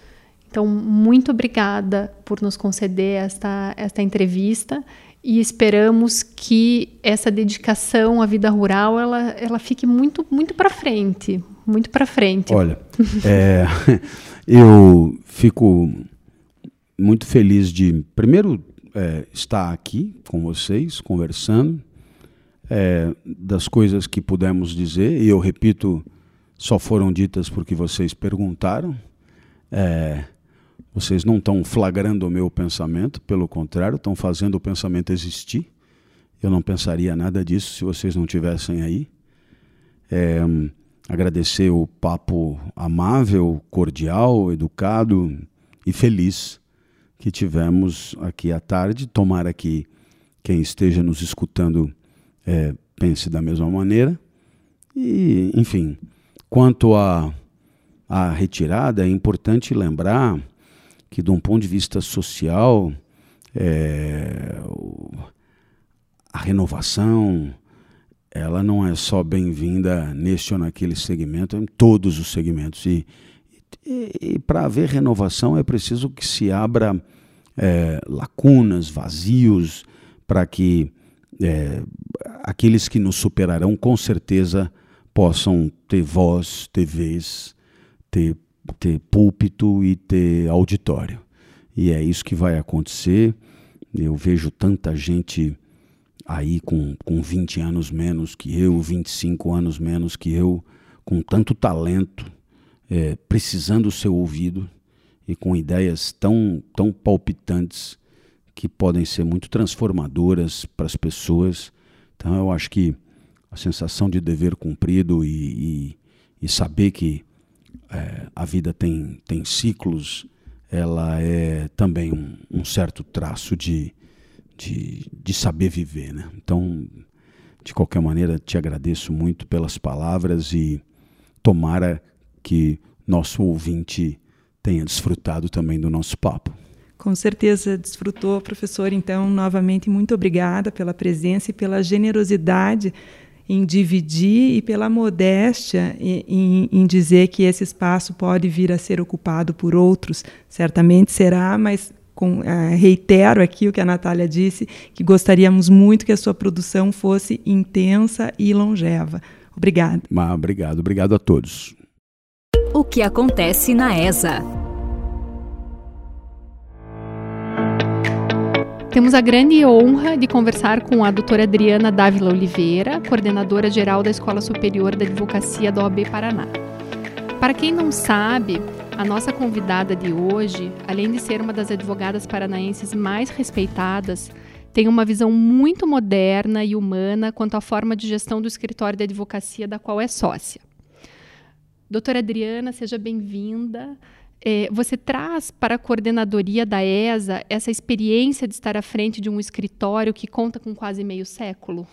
Então, muito obrigada por nos conceder esta, esta entrevista e esperamos que essa dedicação à vida rural ela, ela fique muito muito para frente, muito para frente. Olha, [LAUGHS] é, [LAUGHS] eu fico muito feliz de primeiro é, estar aqui com vocês conversando é, das coisas que pudemos dizer e eu repito só foram ditas porque vocês perguntaram. É, vocês não estão flagrando o meu pensamento, pelo contrário, estão fazendo o pensamento existir. Eu não pensaria nada disso se vocês não tivessem aí. É, agradecer o papo amável, cordial, educado e feliz que tivemos aqui à tarde. Tomara que quem esteja nos escutando é, pense da mesma maneira. E, enfim, quanto à a, a retirada, é importante lembrar que, de um ponto de vista social, é, a renovação ela não é só bem-vinda neste ou naquele segmento, é em todos os segmentos. E, e, e para haver renovação é preciso que se abra é, lacunas, vazios, para que é, aqueles que nos superarão com certeza possam ter voz, ter vez, ter ter púlpito e ter auditório. E é isso que vai acontecer. Eu vejo tanta gente aí com, com 20 anos menos que eu, 25 anos menos que eu, com tanto talento, é, precisando ser ouvido e com ideias tão, tão palpitantes que podem ser muito transformadoras para as pessoas. Então eu acho que a sensação de dever cumprido e, e, e saber que é, a vida tem, tem ciclos, ela é também um, um certo traço de, de, de, saber viver. Né? Então, de qualquer maneira, te agradeço muito pelas palavras e tomara que nosso ouvinte tenha desfrutado também do nosso papo. Com certeza desfrutou, professor. Então, novamente, muito obrigada pela presença e pela generosidade em dividir e pela modéstia em, em, dizer que esse espaço pode vir a ser ocupado por outros. Certamente será, mas com, uh, reitero aqui o que a Natália disse, que gostaríamos muito que a sua produção fosse intensa e longeva. Obrigada. Ah, obrigado, obrigado a todos. O que acontece na ESA? Temos a grande honra de conversar com a doutora Adriana Dávila Oliveira, coordenadora geral da Escola Superior da Advocacia da OAB Paraná. Para quem não sabe, a nossa convidada de hoje, além de ser uma das advogadas paranaenses mais respeitadas, tem uma visão muito moderna e humana quanto à forma de gestão do escritório de advocacia da qual é sócia. Doutora Adriana, seja bem-vinda. É, você traz para a coordenadoria da ESA essa experiência de estar à frente de um escritório que conta com quase meio século?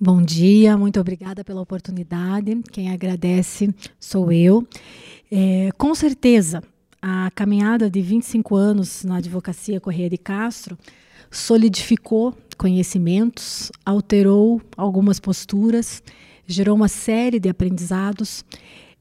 Bom dia, muito obrigada pela oportunidade. Quem agradece sou eu. É, com certeza, a caminhada de 25 anos na advocacia Correia de Castro solidificou conhecimentos, alterou algumas posturas, gerou uma série de aprendizados.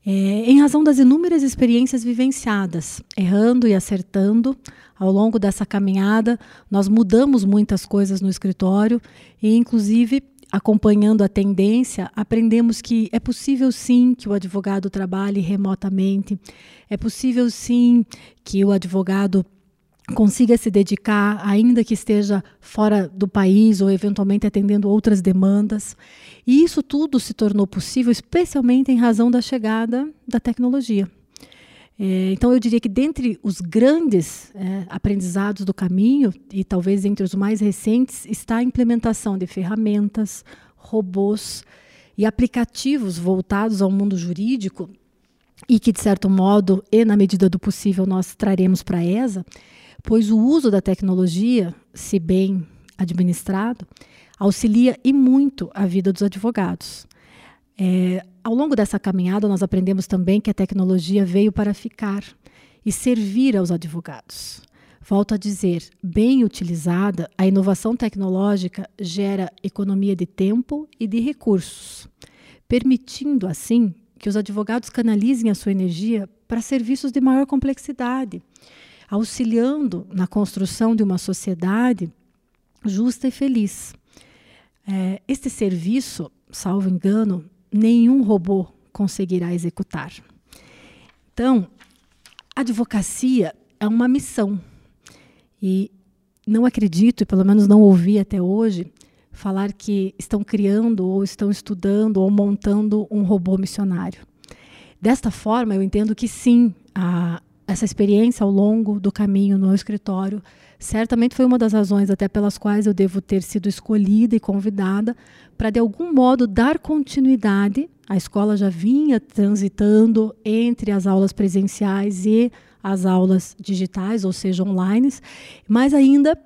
É, em razão das inúmeras experiências vivenciadas, errando e acertando, ao longo dessa caminhada, nós mudamos muitas coisas no escritório e, inclusive, acompanhando a tendência, aprendemos que é possível sim que o advogado trabalhe remotamente, é possível sim que o advogado consiga se dedicar, ainda que esteja fora do país ou eventualmente atendendo outras demandas. E isso tudo se tornou possível especialmente em razão da chegada da tecnologia. É, então, eu diria que dentre os grandes é, aprendizados do caminho, e talvez entre os mais recentes, está a implementação de ferramentas, robôs e aplicativos voltados ao mundo jurídico, e que, de certo modo, e na medida do possível, nós traremos para a ESA, pois o uso da tecnologia, se bem administrado, auxilia e muito a vida dos advogados. É, ao longo dessa caminhada, nós aprendemos também que a tecnologia veio para ficar e servir aos advogados. Volto a dizer, bem utilizada, a inovação tecnológica gera economia de tempo e de recursos, permitindo, assim, que os advogados canalizem a sua energia para serviços de maior complexidade, auxiliando na construção de uma sociedade justa e feliz. É, este serviço, salvo engano, nenhum robô conseguirá executar. Então, a advocacia é uma missão. E não acredito, e pelo menos não ouvi até hoje, falar que estão criando ou estão estudando ou montando um robô missionário. Desta forma, eu entendo que sim, a, essa experiência ao longo do caminho no escritório certamente foi uma das razões até pelas quais eu devo ter sido escolhida e convidada para de algum modo dar continuidade. A escola já vinha transitando entre as aulas presenciais e as aulas digitais, ou seja, online, mas ainda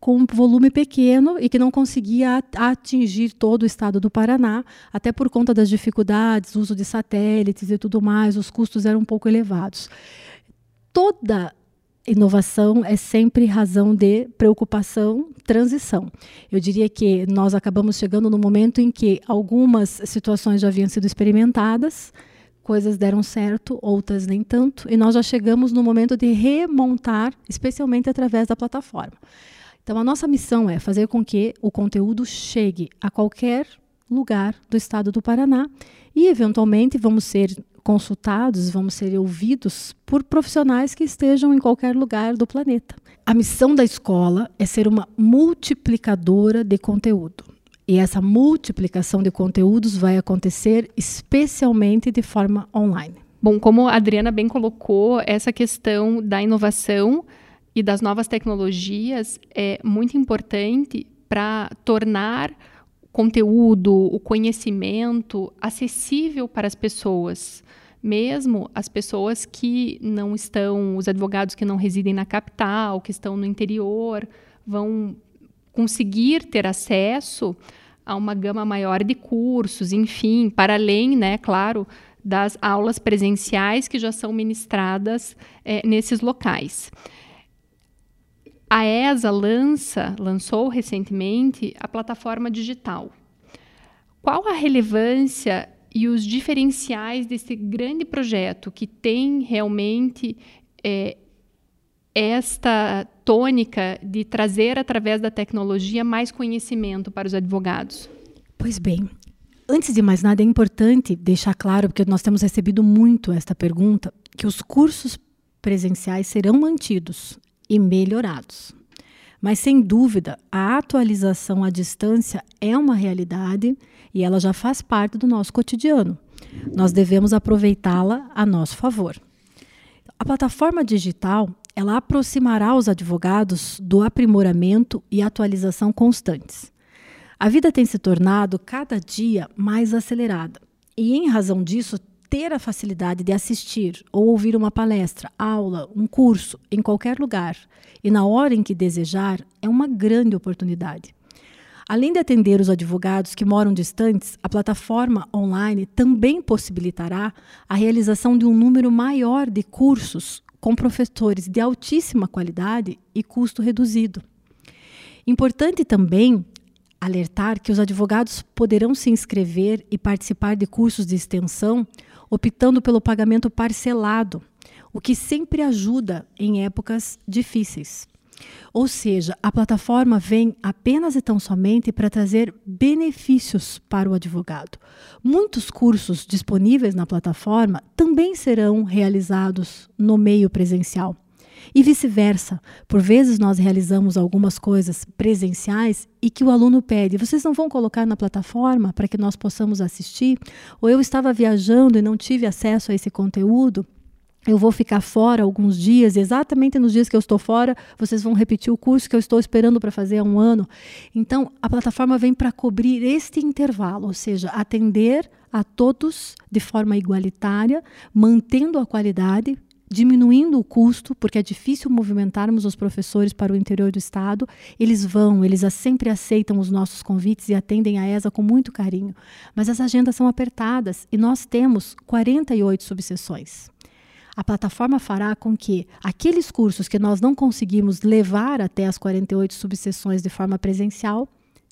com um volume pequeno e que não conseguia atingir todo o estado do Paraná, até por conta das dificuldades, uso de satélites e tudo mais, os custos eram um pouco elevados. Toda inovação é sempre razão de preocupação, transição. Eu diria que nós acabamos chegando no momento em que algumas situações já haviam sido experimentadas, coisas deram certo, outras nem tanto, e nós já chegamos no momento de remontar, especialmente através da plataforma. Então, a nossa missão é fazer com que o conteúdo chegue a qualquer lugar do estado do Paraná e, eventualmente, vamos ser consultados, vamos ser ouvidos por profissionais que estejam em qualquer lugar do planeta. A missão da escola é ser uma multiplicadora de conteúdo. E essa multiplicação de conteúdos vai acontecer especialmente de forma online. Bom, como a Adriana bem colocou, essa questão da inovação e das novas tecnologias é muito importante para tornar conteúdo, o conhecimento acessível para as pessoas, mesmo as pessoas que não estão, os advogados que não residem na capital, que estão no interior, vão conseguir ter acesso a uma gama maior de cursos, enfim, para além, né, claro, das aulas presenciais que já são ministradas é, nesses locais. A ESA lança, lançou recentemente a plataforma digital. Qual a relevância e os diferenciais desse grande projeto que tem realmente é, esta tônica de trazer através da tecnologia mais conhecimento para os advogados? Pois bem, antes de mais nada é importante deixar claro, porque nós temos recebido muito esta pergunta, que os cursos presenciais serão mantidos e melhorados. Mas, sem dúvida, a atualização à distância é uma realidade e ela já faz parte do nosso cotidiano. Nós devemos aproveitá-la a nosso favor. A plataforma digital ela aproximará os advogados do aprimoramento e atualização constantes. A vida tem se tornado cada dia mais acelerada e, em razão disso, ter a facilidade de assistir ou ouvir uma palestra, aula, um curso em qualquer lugar e na hora em que desejar é uma grande oportunidade. Além de atender os advogados que moram distantes, a plataforma online também possibilitará a realização de um número maior de cursos com professores de altíssima qualidade e custo reduzido. Importante também alertar que os advogados poderão se inscrever e participar de cursos de extensão optando pelo pagamento parcelado, o que sempre ajuda em épocas difíceis. Ou seja, a plataforma vem apenas e tão somente para trazer benefícios para o advogado. Muitos cursos disponíveis na plataforma também serão realizados no meio presencial. E vice-versa. Por vezes nós realizamos algumas coisas presenciais e que o aluno pede: vocês não vão colocar na plataforma para que nós possamos assistir? Ou eu estava viajando e não tive acesso a esse conteúdo? eu vou ficar fora alguns dias, exatamente nos dias que eu estou fora, vocês vão repetir o curso que eu estou esperando para fazer há um ano. Então, a plataforma vem para cobrir este intervalo, ou seja, atender a todos de forma igualitária, mantendo a qualidade, diminuindo o custo, porque é difícil movimentarmos os professores para o interior do estado. Eles vão, eles sempre aceitam os nossos convites e atendem a ESA com muito carinho. Mas as agendas são apertadas e nós temos 48 subseções a plataforma fará com que aqueles cursos que nós não conseguimos levar até as 48 subseções de forma presencial,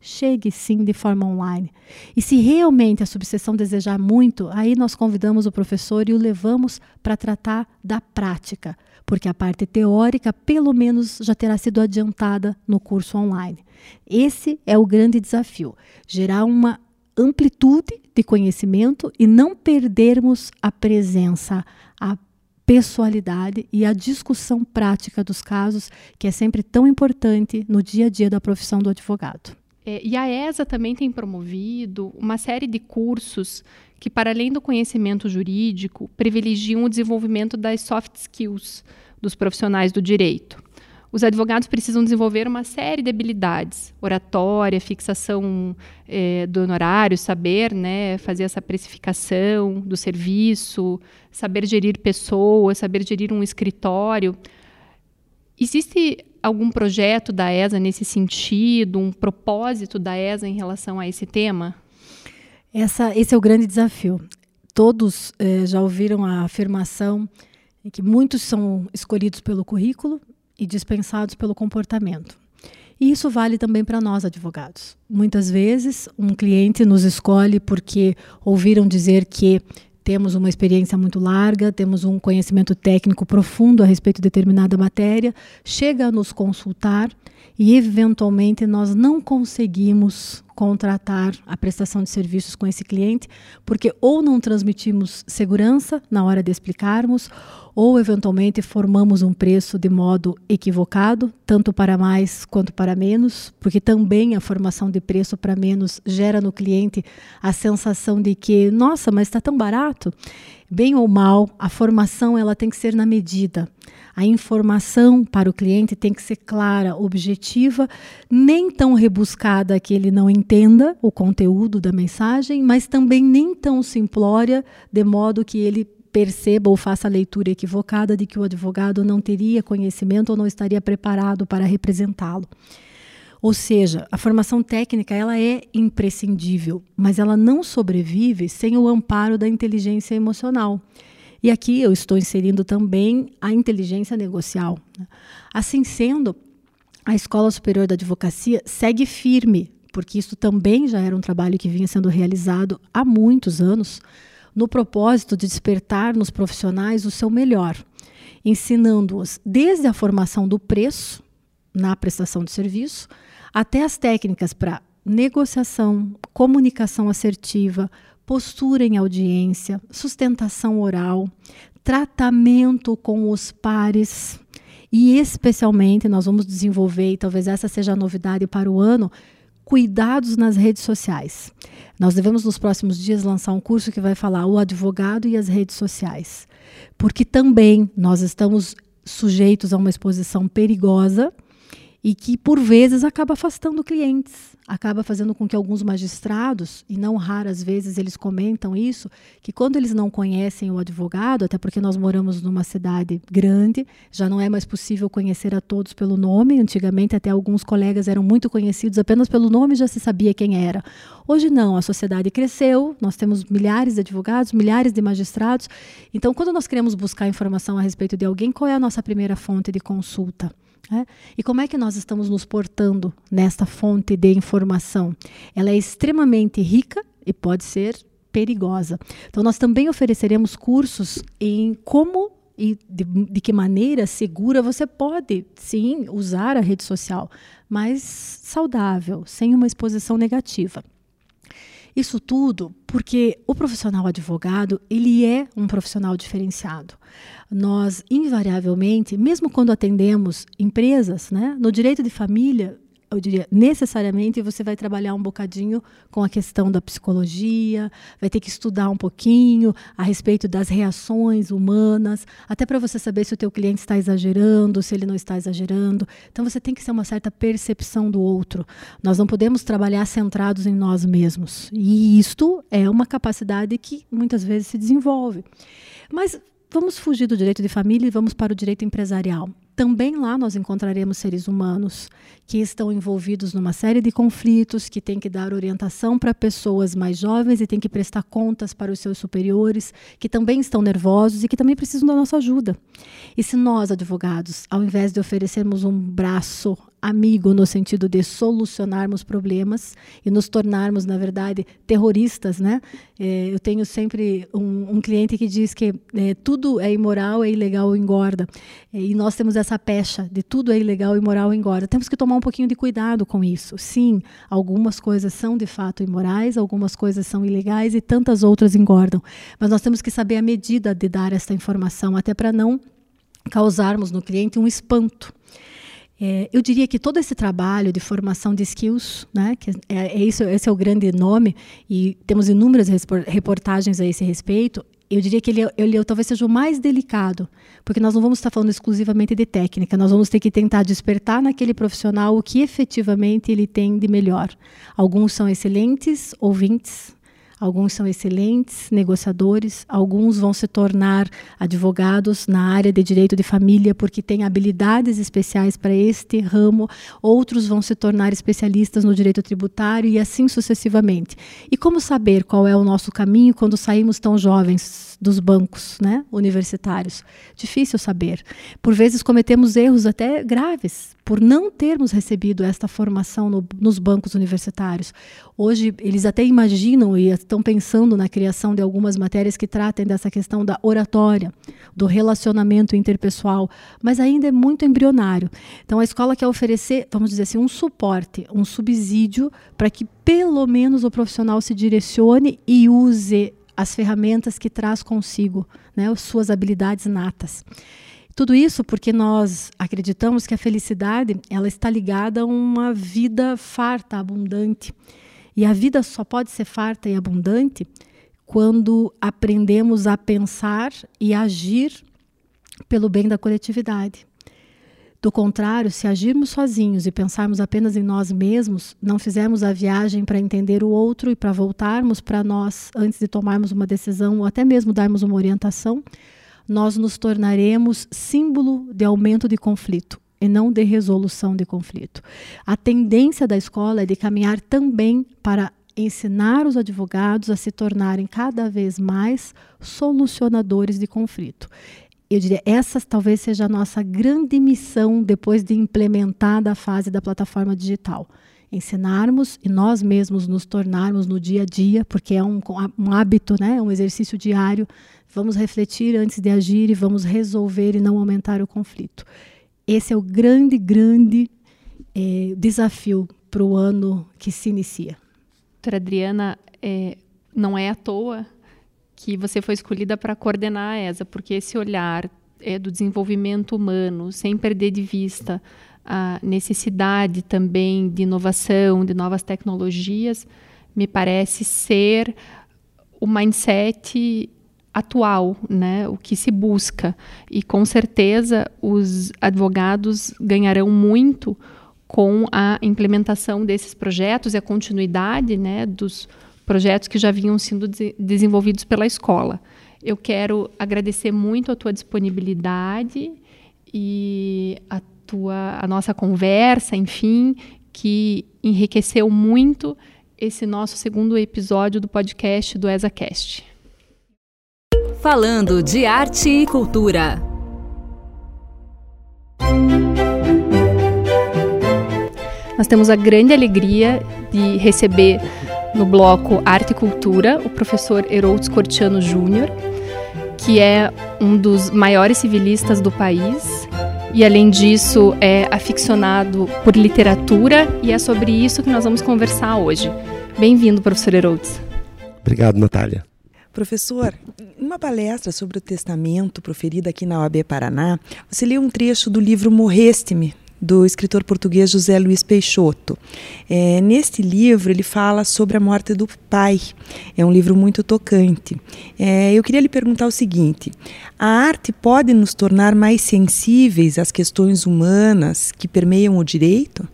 chegue sim de forma online. E se realmente a subseção desejar muito, aí nós convidamos o professor e o levamos para tratar da prática, porque a parte teórica, pelo menos, já terá sido adiantada no curso online. Esse é o grande desafio: gerar uma amplitude de conhecimento e não perdermos a presença, a pessoalidade e a discussão prática dos casos, que é sempre tão importante no dia a dia da profissão do advogado. É, e a ESA também tem promovido uma série de cursos que, para além do conhecimento jurídico, privilegiam o desenvolvimento das soft skills dos profissionais do direito os advogados precisam desenvolver uma série de habilidades, oratória, fixação é, do honorário, saber né, fazer essa precificação do serviço, saber gerir pessoas, saber gerir um escritório. Existe algum projeto da ESA nesse sentido, um propósito da ESA em relação a esse tema? Essa, esse é o grande desafio. Todos eh, já ouviram a afirmação que muitos são escolhidos pelo currículo e dispensados pelo comportamento. E isso vale também para nós, advogados. Muitas vezes, um cliente nos escolhe porque ouviram dizer que temos uma experiência muito larga, temos um conhecimento técnico profundo a respeito de determinada matéria, chega a nos consultar e, eventualmente, nós não conseguimos contratar a prestação de serviços com esse cliente, porque ou não transmitimos segurança na hora de explicarmos, ou eventualmente formamos um preço de modo equivocado, tanto para mais quanto para menos, porque também a formação de preço para menos gera no cliente a sensação de que, nossa, mas está tão barato. Bem ou mal, a formação ela tem que ser na medida. A informação para o cliente tem que ser clara, objetiva, nem tão rebuscada que ele não entenda o conteúdo da mensagem, mas também nem tão simplória, de modo que ele perceba ou faça a leitura equivocada de que o advogado não teria conhecimento ou não estaria preparado para representá-lo. Ou seja, a formação técnica ela é imprescindível, mas ela não sobrevive sem o amparo da inteligência emocional. E aqui eu estou inserindo também a inteligência negocial. Né? Assim sendo, a Escola Superior da Advocacia segue firme, porque isso também já era um trabalho que vinha sendo realizado há muitos anos no propósito de despertar nos profissionais o seu melhor, ensinando-os desde a formação do preço na prestação de serviço até as técnicas para negociação, comunicação assertiva, postura em audiência, sustentação oral, tratamento com os pares E especialmente nós vamos desenvolver, e talvez essa seja a novidade para o ano, cuidados nas redes sociais. Nós devemos nos próximos dias lançar um curso que vai falar o advogado e as redes sociais, porque também nós estamos sujeitos a uma exposição perigosa e que por vezes acaba afastando clientes, acaba fazendo com que alguns magistrados, e não raras vezes eles comentam isso, que quando eles não conhecem o advogado, até porque nós moramos numa cidade grande, já não é mais possível conhecer a todos pelo nome, antigamente até alguns colegas eram muito conhecidos apenas pelo nome já se sabia quem era. Hoje não, a sociedade cresceu, nós temos milhares de advogados, milhares de magistrados, então quando nós queremos buscar informação a respeito de alguém, qual é a nossa primeira fonte de consulta? É? E como é que nós estamos nos portando nesta fonte de informação? Ela é extremamente rica e pode ser perigosa. Então, nós também ofereceremos cursos em como e de, de, que maneira segura você pode, sim, usar a rede social, mas saudável, sem uma exposição negativa. Isso tudo porque o profissional advogado, ele é um profissional diferenciado. Nós, invariavelmente, mesmo quando atendemos empresas, né, no direito de família, eu diria, necessariamente você vai trabalhar um bocadinho com a questão da psicologia, vai ter que estudar um pouquinho a respeito das reações humanas, até para você saber se o teu cliente está exagerando, se ele não está exagerando. Então você tem que ter uma certa percepção do outro. Nós não podemos trabalhar centrados em nós mesmos. E isto é uma capacidade que muitas vezes se desenvolve. Mas vamos fugir do direito de família e vamos para o direito empresarial. Também lá nós encontraremos seres humanos que estão envolvidos numa série de conflitos, que têm que dar orientação para pessoas mais jovens e têm que prestar contas para os seus superiores, que também estão nervosos e que também precisam da nossa ajuda. E se nós, advogados, ao invés de oferecermos um braço amigo no sentido de solucionarmos problemas e nos tornarmos, na verdade, terroristas, né? É, eu tenho sempre um, um, cliente que diz que é, tudo é imoral, é ilegal, engorda. É, e nós temos essa pecha de tudo é ilegal, imoral, engorda. Temos que tomar um pouquinho de cuidado com isso. Sim, algumas coisas são de fato imorais, algumas coisas são ilegais e tantas outras engordam. Mas nós temos que saber a medida de dar essa informação, até para não causarmos no cliente um espanto. É, eu diria que todo esse trabalho de formação de skills, né, que é, é, isso, esse é o grande nome, e temos inúmeras reportagens a esse respeito, eu diria que ele, ele talvez seja o mais delicado, porque nós não vamos estar falando exclusivamente de técnica, nós vamos ter que tentar despertar naquele profissional o que efetivamente ele tem de melhor. Alguns são excelentes ouvintes, Alguns são excelentes negociadores, alguns vão se tornar advogados na área de direito de família porque têm habilidades especiais para este ramo, outros vão se tornar especialistas no direito tributário e assim sucessivamente. E como saber qual é o nosso caminho quando saímos tão jovens dos bancos né, universitários? Difícil saber. Por vezes cometemos erros até graves por não termos recebido esta formação no, nos bancos universitários. Hoje, eles até imaginam e estão pensando na criação de algumas matérias que tratem dessa questão da oratória, do relacionamento interpessoal, mas ainda é muito embrionário. Então, a escola quer oferecer, vamos dizer assim, um suporte, um subsídio para que pelo menos o profissional se direcione e use as ferramentas que traz consigo, né, as suas habilidades natas. Tudo isso porque nós acreditamos que a felicidade ela está ligada a uma vida farta, abundante. E a vida só pode ser farta e abundante quando aprendemos a pensar e agir pelo bem da coletividade. Do contrário, se agirmos sozinhos e pensarmos apenas em nós mesmos, não fizermos a viagem para entender o outro e para voltarmos para nós antes de tomarmos uma decisão ou até mesmo darmos uma orientação, nós nos tornaremos símbolo de aumento de conflito e não de resolução de conflito. A tendência da escola é de caminhar também para ensinar os advogados a se tornarem cada vez mais solucionadores de conflito. Eu diria, essa talvez seja a nossa grande missão depois de implementada a fase da plataforma digital ensinarmos e nós mesmos nos tornarmos no dia a dia, porque é um, um hábito, né, um exercício diário. Vamos refletir antes de agir e vamos resolver e não aumentar o conflito. Esse é o grande, grande é, desafio para o ano que se inicia. Doutora Adriana, é, não é à toa que você foi escolhida para coordenar a ESA, porque esse olhar é, do desenvolvimento humano, sem perder de vista a necessidade também de inovação, de novas tecnologias, me parece ser o mindset atual, né, o que se busca. E com certeza os advogados ganharão muito com a implementação desses projetos e a continuidade né, dos projetos que já vinham sendo de desenvolvidos pela escola. Eu quero agradecer muito a tua disponibilidade e a tua a nossa conversa, enfim, que enriqueceu muito esse nosso segundo episódio do podcast do ESACast. Falando de arte e cultura. Nós temos a grande alegria de receber no bloco Arte e Cultura o professor Herodes Cortiano Júnior, que é um dos maiores civilistas do país e, além disso, é aficionado por literatura e é sobre isso que nós vamos conversar hoje. Bem-vindo, professor Herodes. Obrigado, Natália. Professor, numa palestra sobre o testamento proferida aqui na OAB Paraná, você leu um trecho do livro Morreste-me, do escritor português José Luiz Peixoto. É, neste livro, ele fala sobre a morte do pai. É um livro muito tocante. É, eu queria lhe perguntar o seguinte: a arte pode nos tornar mais sensíveis às questões humanas que permeiam o direito?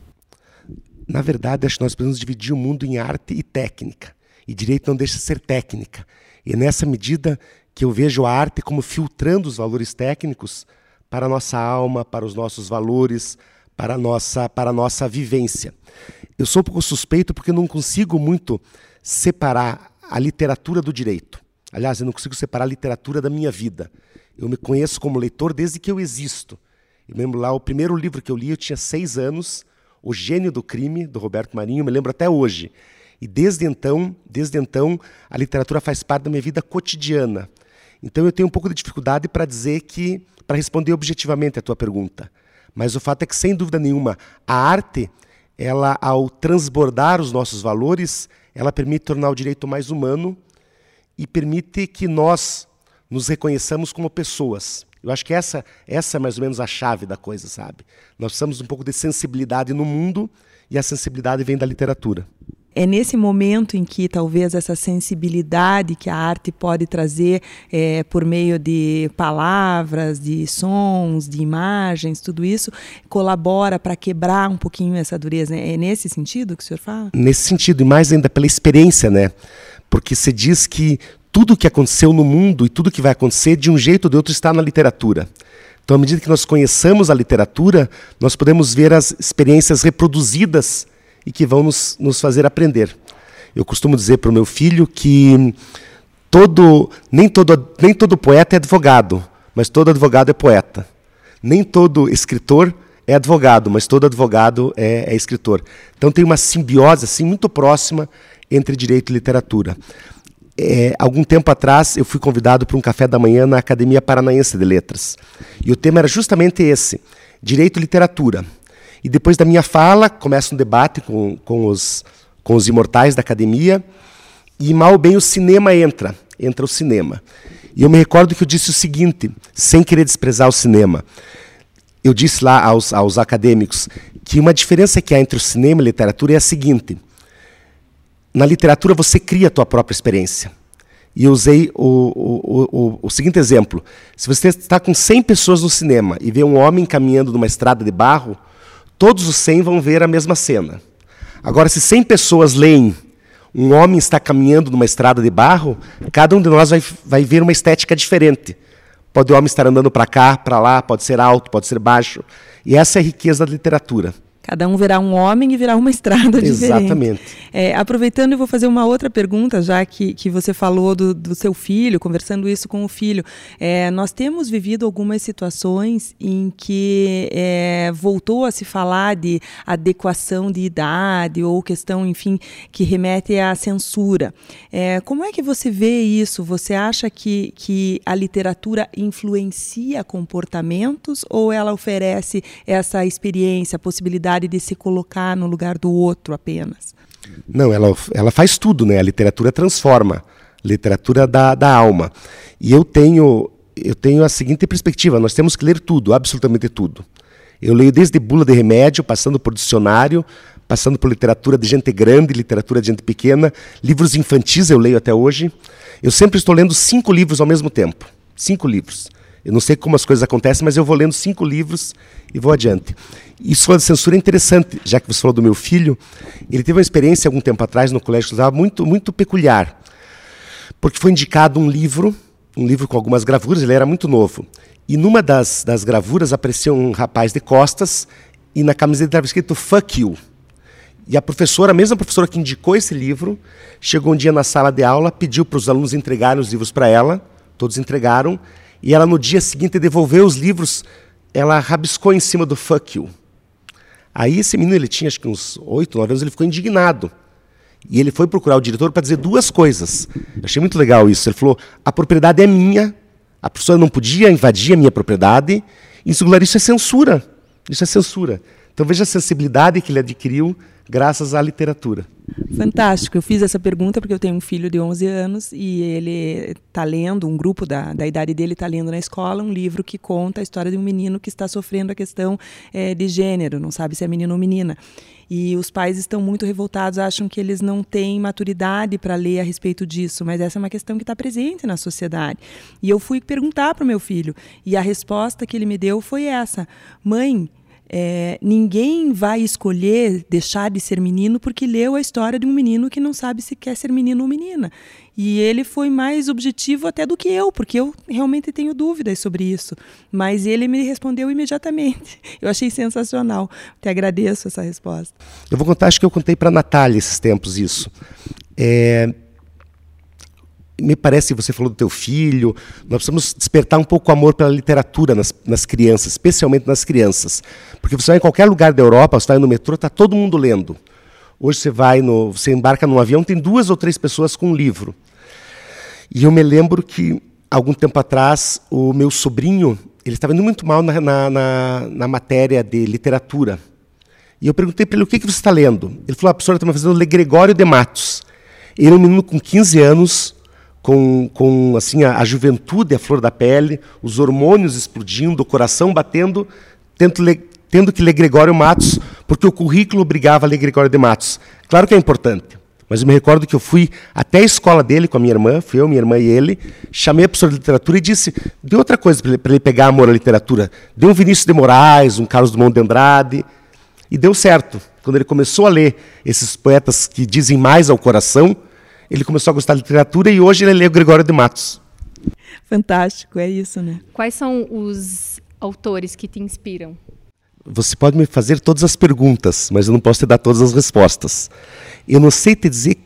Na verdade, acho que nós precisamos dividir o mundo em arte e técnica. E direito não deixa de ser técnica. E é nessa medida que eu vejo a arte como filtrando os valores técnicos para a nossa alma, para os nossos valores, para a nossa, para a nossa vivência. Eu sou um pouco suspeito porque não consigo muito separar a literatura do direito. Aliás, eu não consigo separar a literatura da minha vida. Eu me conheço como leitor desde que eu existo. Eu lembro lá, o primeiro livro que eu li, eu tinha seis anos, O Gênio do Crime, do Roberto Marinho, me lembro até hoje. E desde então, desde então, a literatura faz parte da minha vida cotidiana. Então eu tenho um pouco de dificuldade para dizer que, para responder objetivamente a tua pergunta. Mas o fato é que, sem dúvida nenhuma, a arte, ela, ao transbordar os nossos valores, ela permite tornar o direito mais humano e permite que nós nos reconheçamos como pessoas. Eu acho que essa, essa é mais ou menos a chave da coisa, sabe? Nós precisamos um pouco de sensibilidade no mundo e a sensibilidade vem da literatura. É nesse momento em que talvez essa sensibilidade que a arte pode trazer é, por meio de palavras, de sons, de imagens, tudo isso colabora para quebrar um pouquinho essa dureza. É nesse sentido que o senhor fala? Nesse sentido, e mais ainda pela experiência, né? Porque se diz que tudo que aconteceu no mundo e tudo que vai acontecer, de um jeito ou de outro, está na literatura. Então, à medida que nós conheçamos a literatura, nós podemos ver as experiências reproduzidas e que vão nos, nos fazer aprender. Eu costumo dizer para o meu filho que todo, nem, todo, nem todo poeta é advogado, mas todo advogado é poeta. Nem todo escritor é advogado, mas todo advogado é, é escritor. Então tem uma simbiose assim muito próxima entre direito e literatura. É, algum tempo atrás eu fui convidado para um café da manhã na Academia Paranaense de Letras. E o tema era justamente esse: direito e literatura. E depois da minha fala, começa um debate com, com, os, com os imortais da academia, e mal bem o cinema entra, entra o cinema. E eu me recordo que eu disse o seguinte, sem querer desprezar o cinema. Eu disse lá aos, aos acadêmicos que uma diferença que há entre o cinema e a literatura é a seguinte: na literatura você cria a tua própria experiência. E eu usei o, o, o, o, seguinte exemplo: se você está com 100 pessoas no cinema e vê um homem caminhando numa estrada de barro, todos os 100 vão ver a mesma cena. Agora, se 100 pessoas leem um homem está caminhando numa estrada de barro, cada um de nós vai, vai ver uma estética diferente. Pode o homem estar andando para cá, para lá, pode ser alto, pode ser baixo. E essa é a riqueza da literatura. Cada um verá um homem e virá uma estrada [LAUGHS] Exatamente. diferente. É, aproveitando, eu vou fazer uma outra pergunta, já que, que você falou do, do seu filho, conversando isso com o filho. É, nós temos vivido algumas situações em que é, voltou a se falar de adequação de idade ou questão, enfim, que remete à censura. É, como é que você vê isso? Você acha que, que a literatura influencia comportamentos ou ela oferece essa experiência, a possibilidade de se colocar no lugar do outro apenas. Não, ela, ela faz tudo, né? A literatura transforma, literatura da, da alma. E eu tenho eu tenho a seguinte perspectiva: nós temos que ler tudo, absolutamente tudo. Eu leio desde bula de remédio, passando por dicionário, passando por literatura de gente grande, literatura de gente pequena, livros infantis eu leio até hoje. Eu sempre estou lendo cinco livros ao mesmo tempo. Cinco livros. Eu não sei como as coisas acontecem, mas eu vou lendo cinco livros e vou adiante. Isso de censura é interessante, já que você falou do meu filho. Ele teve uma experiência algum tempo atrás no colégio que muito, muito peculiar. Porque foi indicado um livro, um livro com algumas gravuras, ele era muito novo. E numa das, das gravuras apareceu um rapaz de costas e na camiseta estava escrito Fuck You. E a professora, a mesma professora que indicou esse livro, chegou um dia na sala de aula, pediu para os alunos entregarem os livros para ela, todos entregaram, e ela no dia seguinte devolveu os livros, ela rabiscou em cima do fuck you. Aí esse menino, ele tinha acho que uns oito, nove anos, ele ficou indignado. E ele foi procurar o diretor para dizer duas coisas. Eu achei muito legal isso. Ele falou: a propriedade é minha, a professora não podia invadir a minha propriedade. Em singular, isso é censura. Isso é censura. Então veja a sensibilidade que ele adquiriu graças à literatura. Fantástico. Eu fiz essa pergunta porque eu tenho um filho de 11 anos e ele está lendo, um grupo da, da idade dele está lendo na escola um livro que conta a história de um menino que está sofrendo a questão é, de gênero, não sabe se é menino ou menina. E os pais estão muito revoltados, acham que eles não têm maturidade para ler a respeito disso, mas essa é uma questão que está presente na sociedade. E eu fui perguntar para o meu filho, e a resposta que ele me deu foi essa: Mãe, é, ninguém vai escolher deixar de ser menino porque leu a história de um menino que não sabe se quer ser menino ou menina. E ele foi mais objetivo até do que eu, porque eu realmente tenho dúvidas sobre isso. Mas ele me respondeu imediatamente. [LAUGHS] Eu achei sensacional. Te agradeço essa resposta. Eu vou contar, acho que eu contei para a Natália esses tempos isso. É, me parece, você falou do teu filho, nós precisamos despertar um pouco o amor pela literatura nas, nas crianças, especialmente nas crianças. Porque você vai em qualquer lugar da Europa, você vai no metrô, está todo mundo lendo. Hoje você vai no, você embarca num avião, tem duas ou três pessoas com um livro. E eu me lembro que algum tempo atrás o meu sobrinho ele estava indo muito mal na, na, na, na matéria de literatura. E eu perguntei para ele o que, que você está lendo. Ele falou: a professora está me fazendo ler Gregório de Matos. Ele é um menino com 15 anos, com, com assim a, a, juventude, a flor da pele, os hormônios explodindo, o coração batendo, tendo, le, tendo que ler Gregório Matos, porque o currículo obrigava a ler Gregório de Matos. Claro que é importante, mas eu me recordo que eu fui até a escola dele com a minha irmã, fui eu, minha irmã e ele, chamei a professora de literatura e disse, dê outra coisa para ele, ele, pegar amor à literatura. Dê um Vinícius de Moraes, um Carlos Drummond de Andrade, e deu certo. Quando ele começou a ler esses poetas que dizem mais ao coração, ele começou a gostar de literatura e hoje ele lê o Gregório de Matos. Fantástico, é isso, né? Quais são os autores que te inspiram? Você pode me fazer todas as perguntas, mas eu não posso te dar todas as respostas. Eu não sei te dizer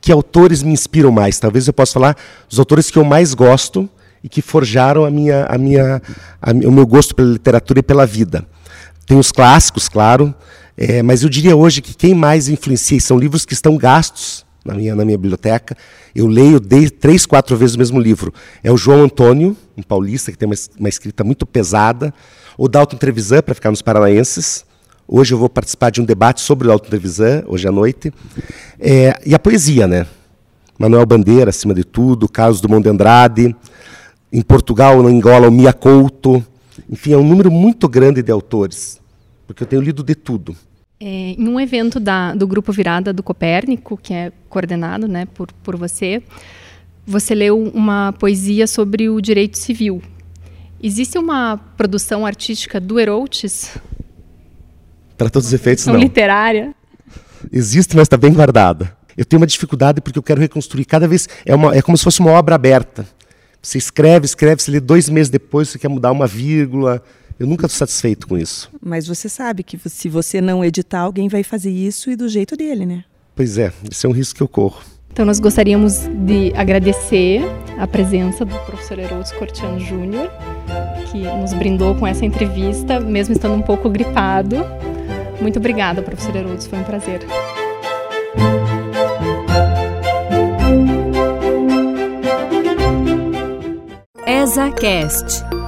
que autores me inspiram mais. Talvez eu possa falar dos autores que eu mais gosto e que forjaram a minha, a minha, a, o meu gosto pela literatura e pela vida. Tem os clássicos, claro, é, mas eu diria hoje que quem mais influencia são livros que estão gastos na minha, na minha biblioteca. Eu leio de, três, quatro vezes o mesmo livro. É o João Antônio, um paulista que tem uma, uma escrita muito pesada. O Dalton Trevisan, para ficar nos paranaenses. Hoje eu vou participar de um debate sobre o Dalton Trevisan, hoje à noite. É, e a poesia, né? Manuel Bandeira, acima de tudo, Carlos Dumont de Andrade. Em Portugal, na Angola, o Mia Couto. Enfim, é um número muito grande de autores, porque eu tenho lido de tudo. É, em um evento da, do Grupo Virada do Copérnico, que é coordenado né, por, por você, você leu uma poesia sobre o direito civil. Existe uma produção artística do Heroutes? Para todos os efeitos, não. literária? Existe, mas está bem guardada. Eu tenho uma dificuldade porque eu quero reconstruir cada vez. É, uma, é como se fosse uma obra aberta. Você escreve, escreve, você lê dois meses depois, você quer mudar uma vírgula, eu nunca estou satisfeito com isso. Mas você sabe que se você não editar, alguém vai fazer isso e do jeito dele, né? Pois é, esse é um risco que eu corro. Então nós gostaríamos de agradecer a presença do professor Herodes Cortiano Júnior, que nos brindou com essa entrevista, mesmo estando um pouco gripado. Muito obrigada, professor Herodes, foi um prazer. ESACast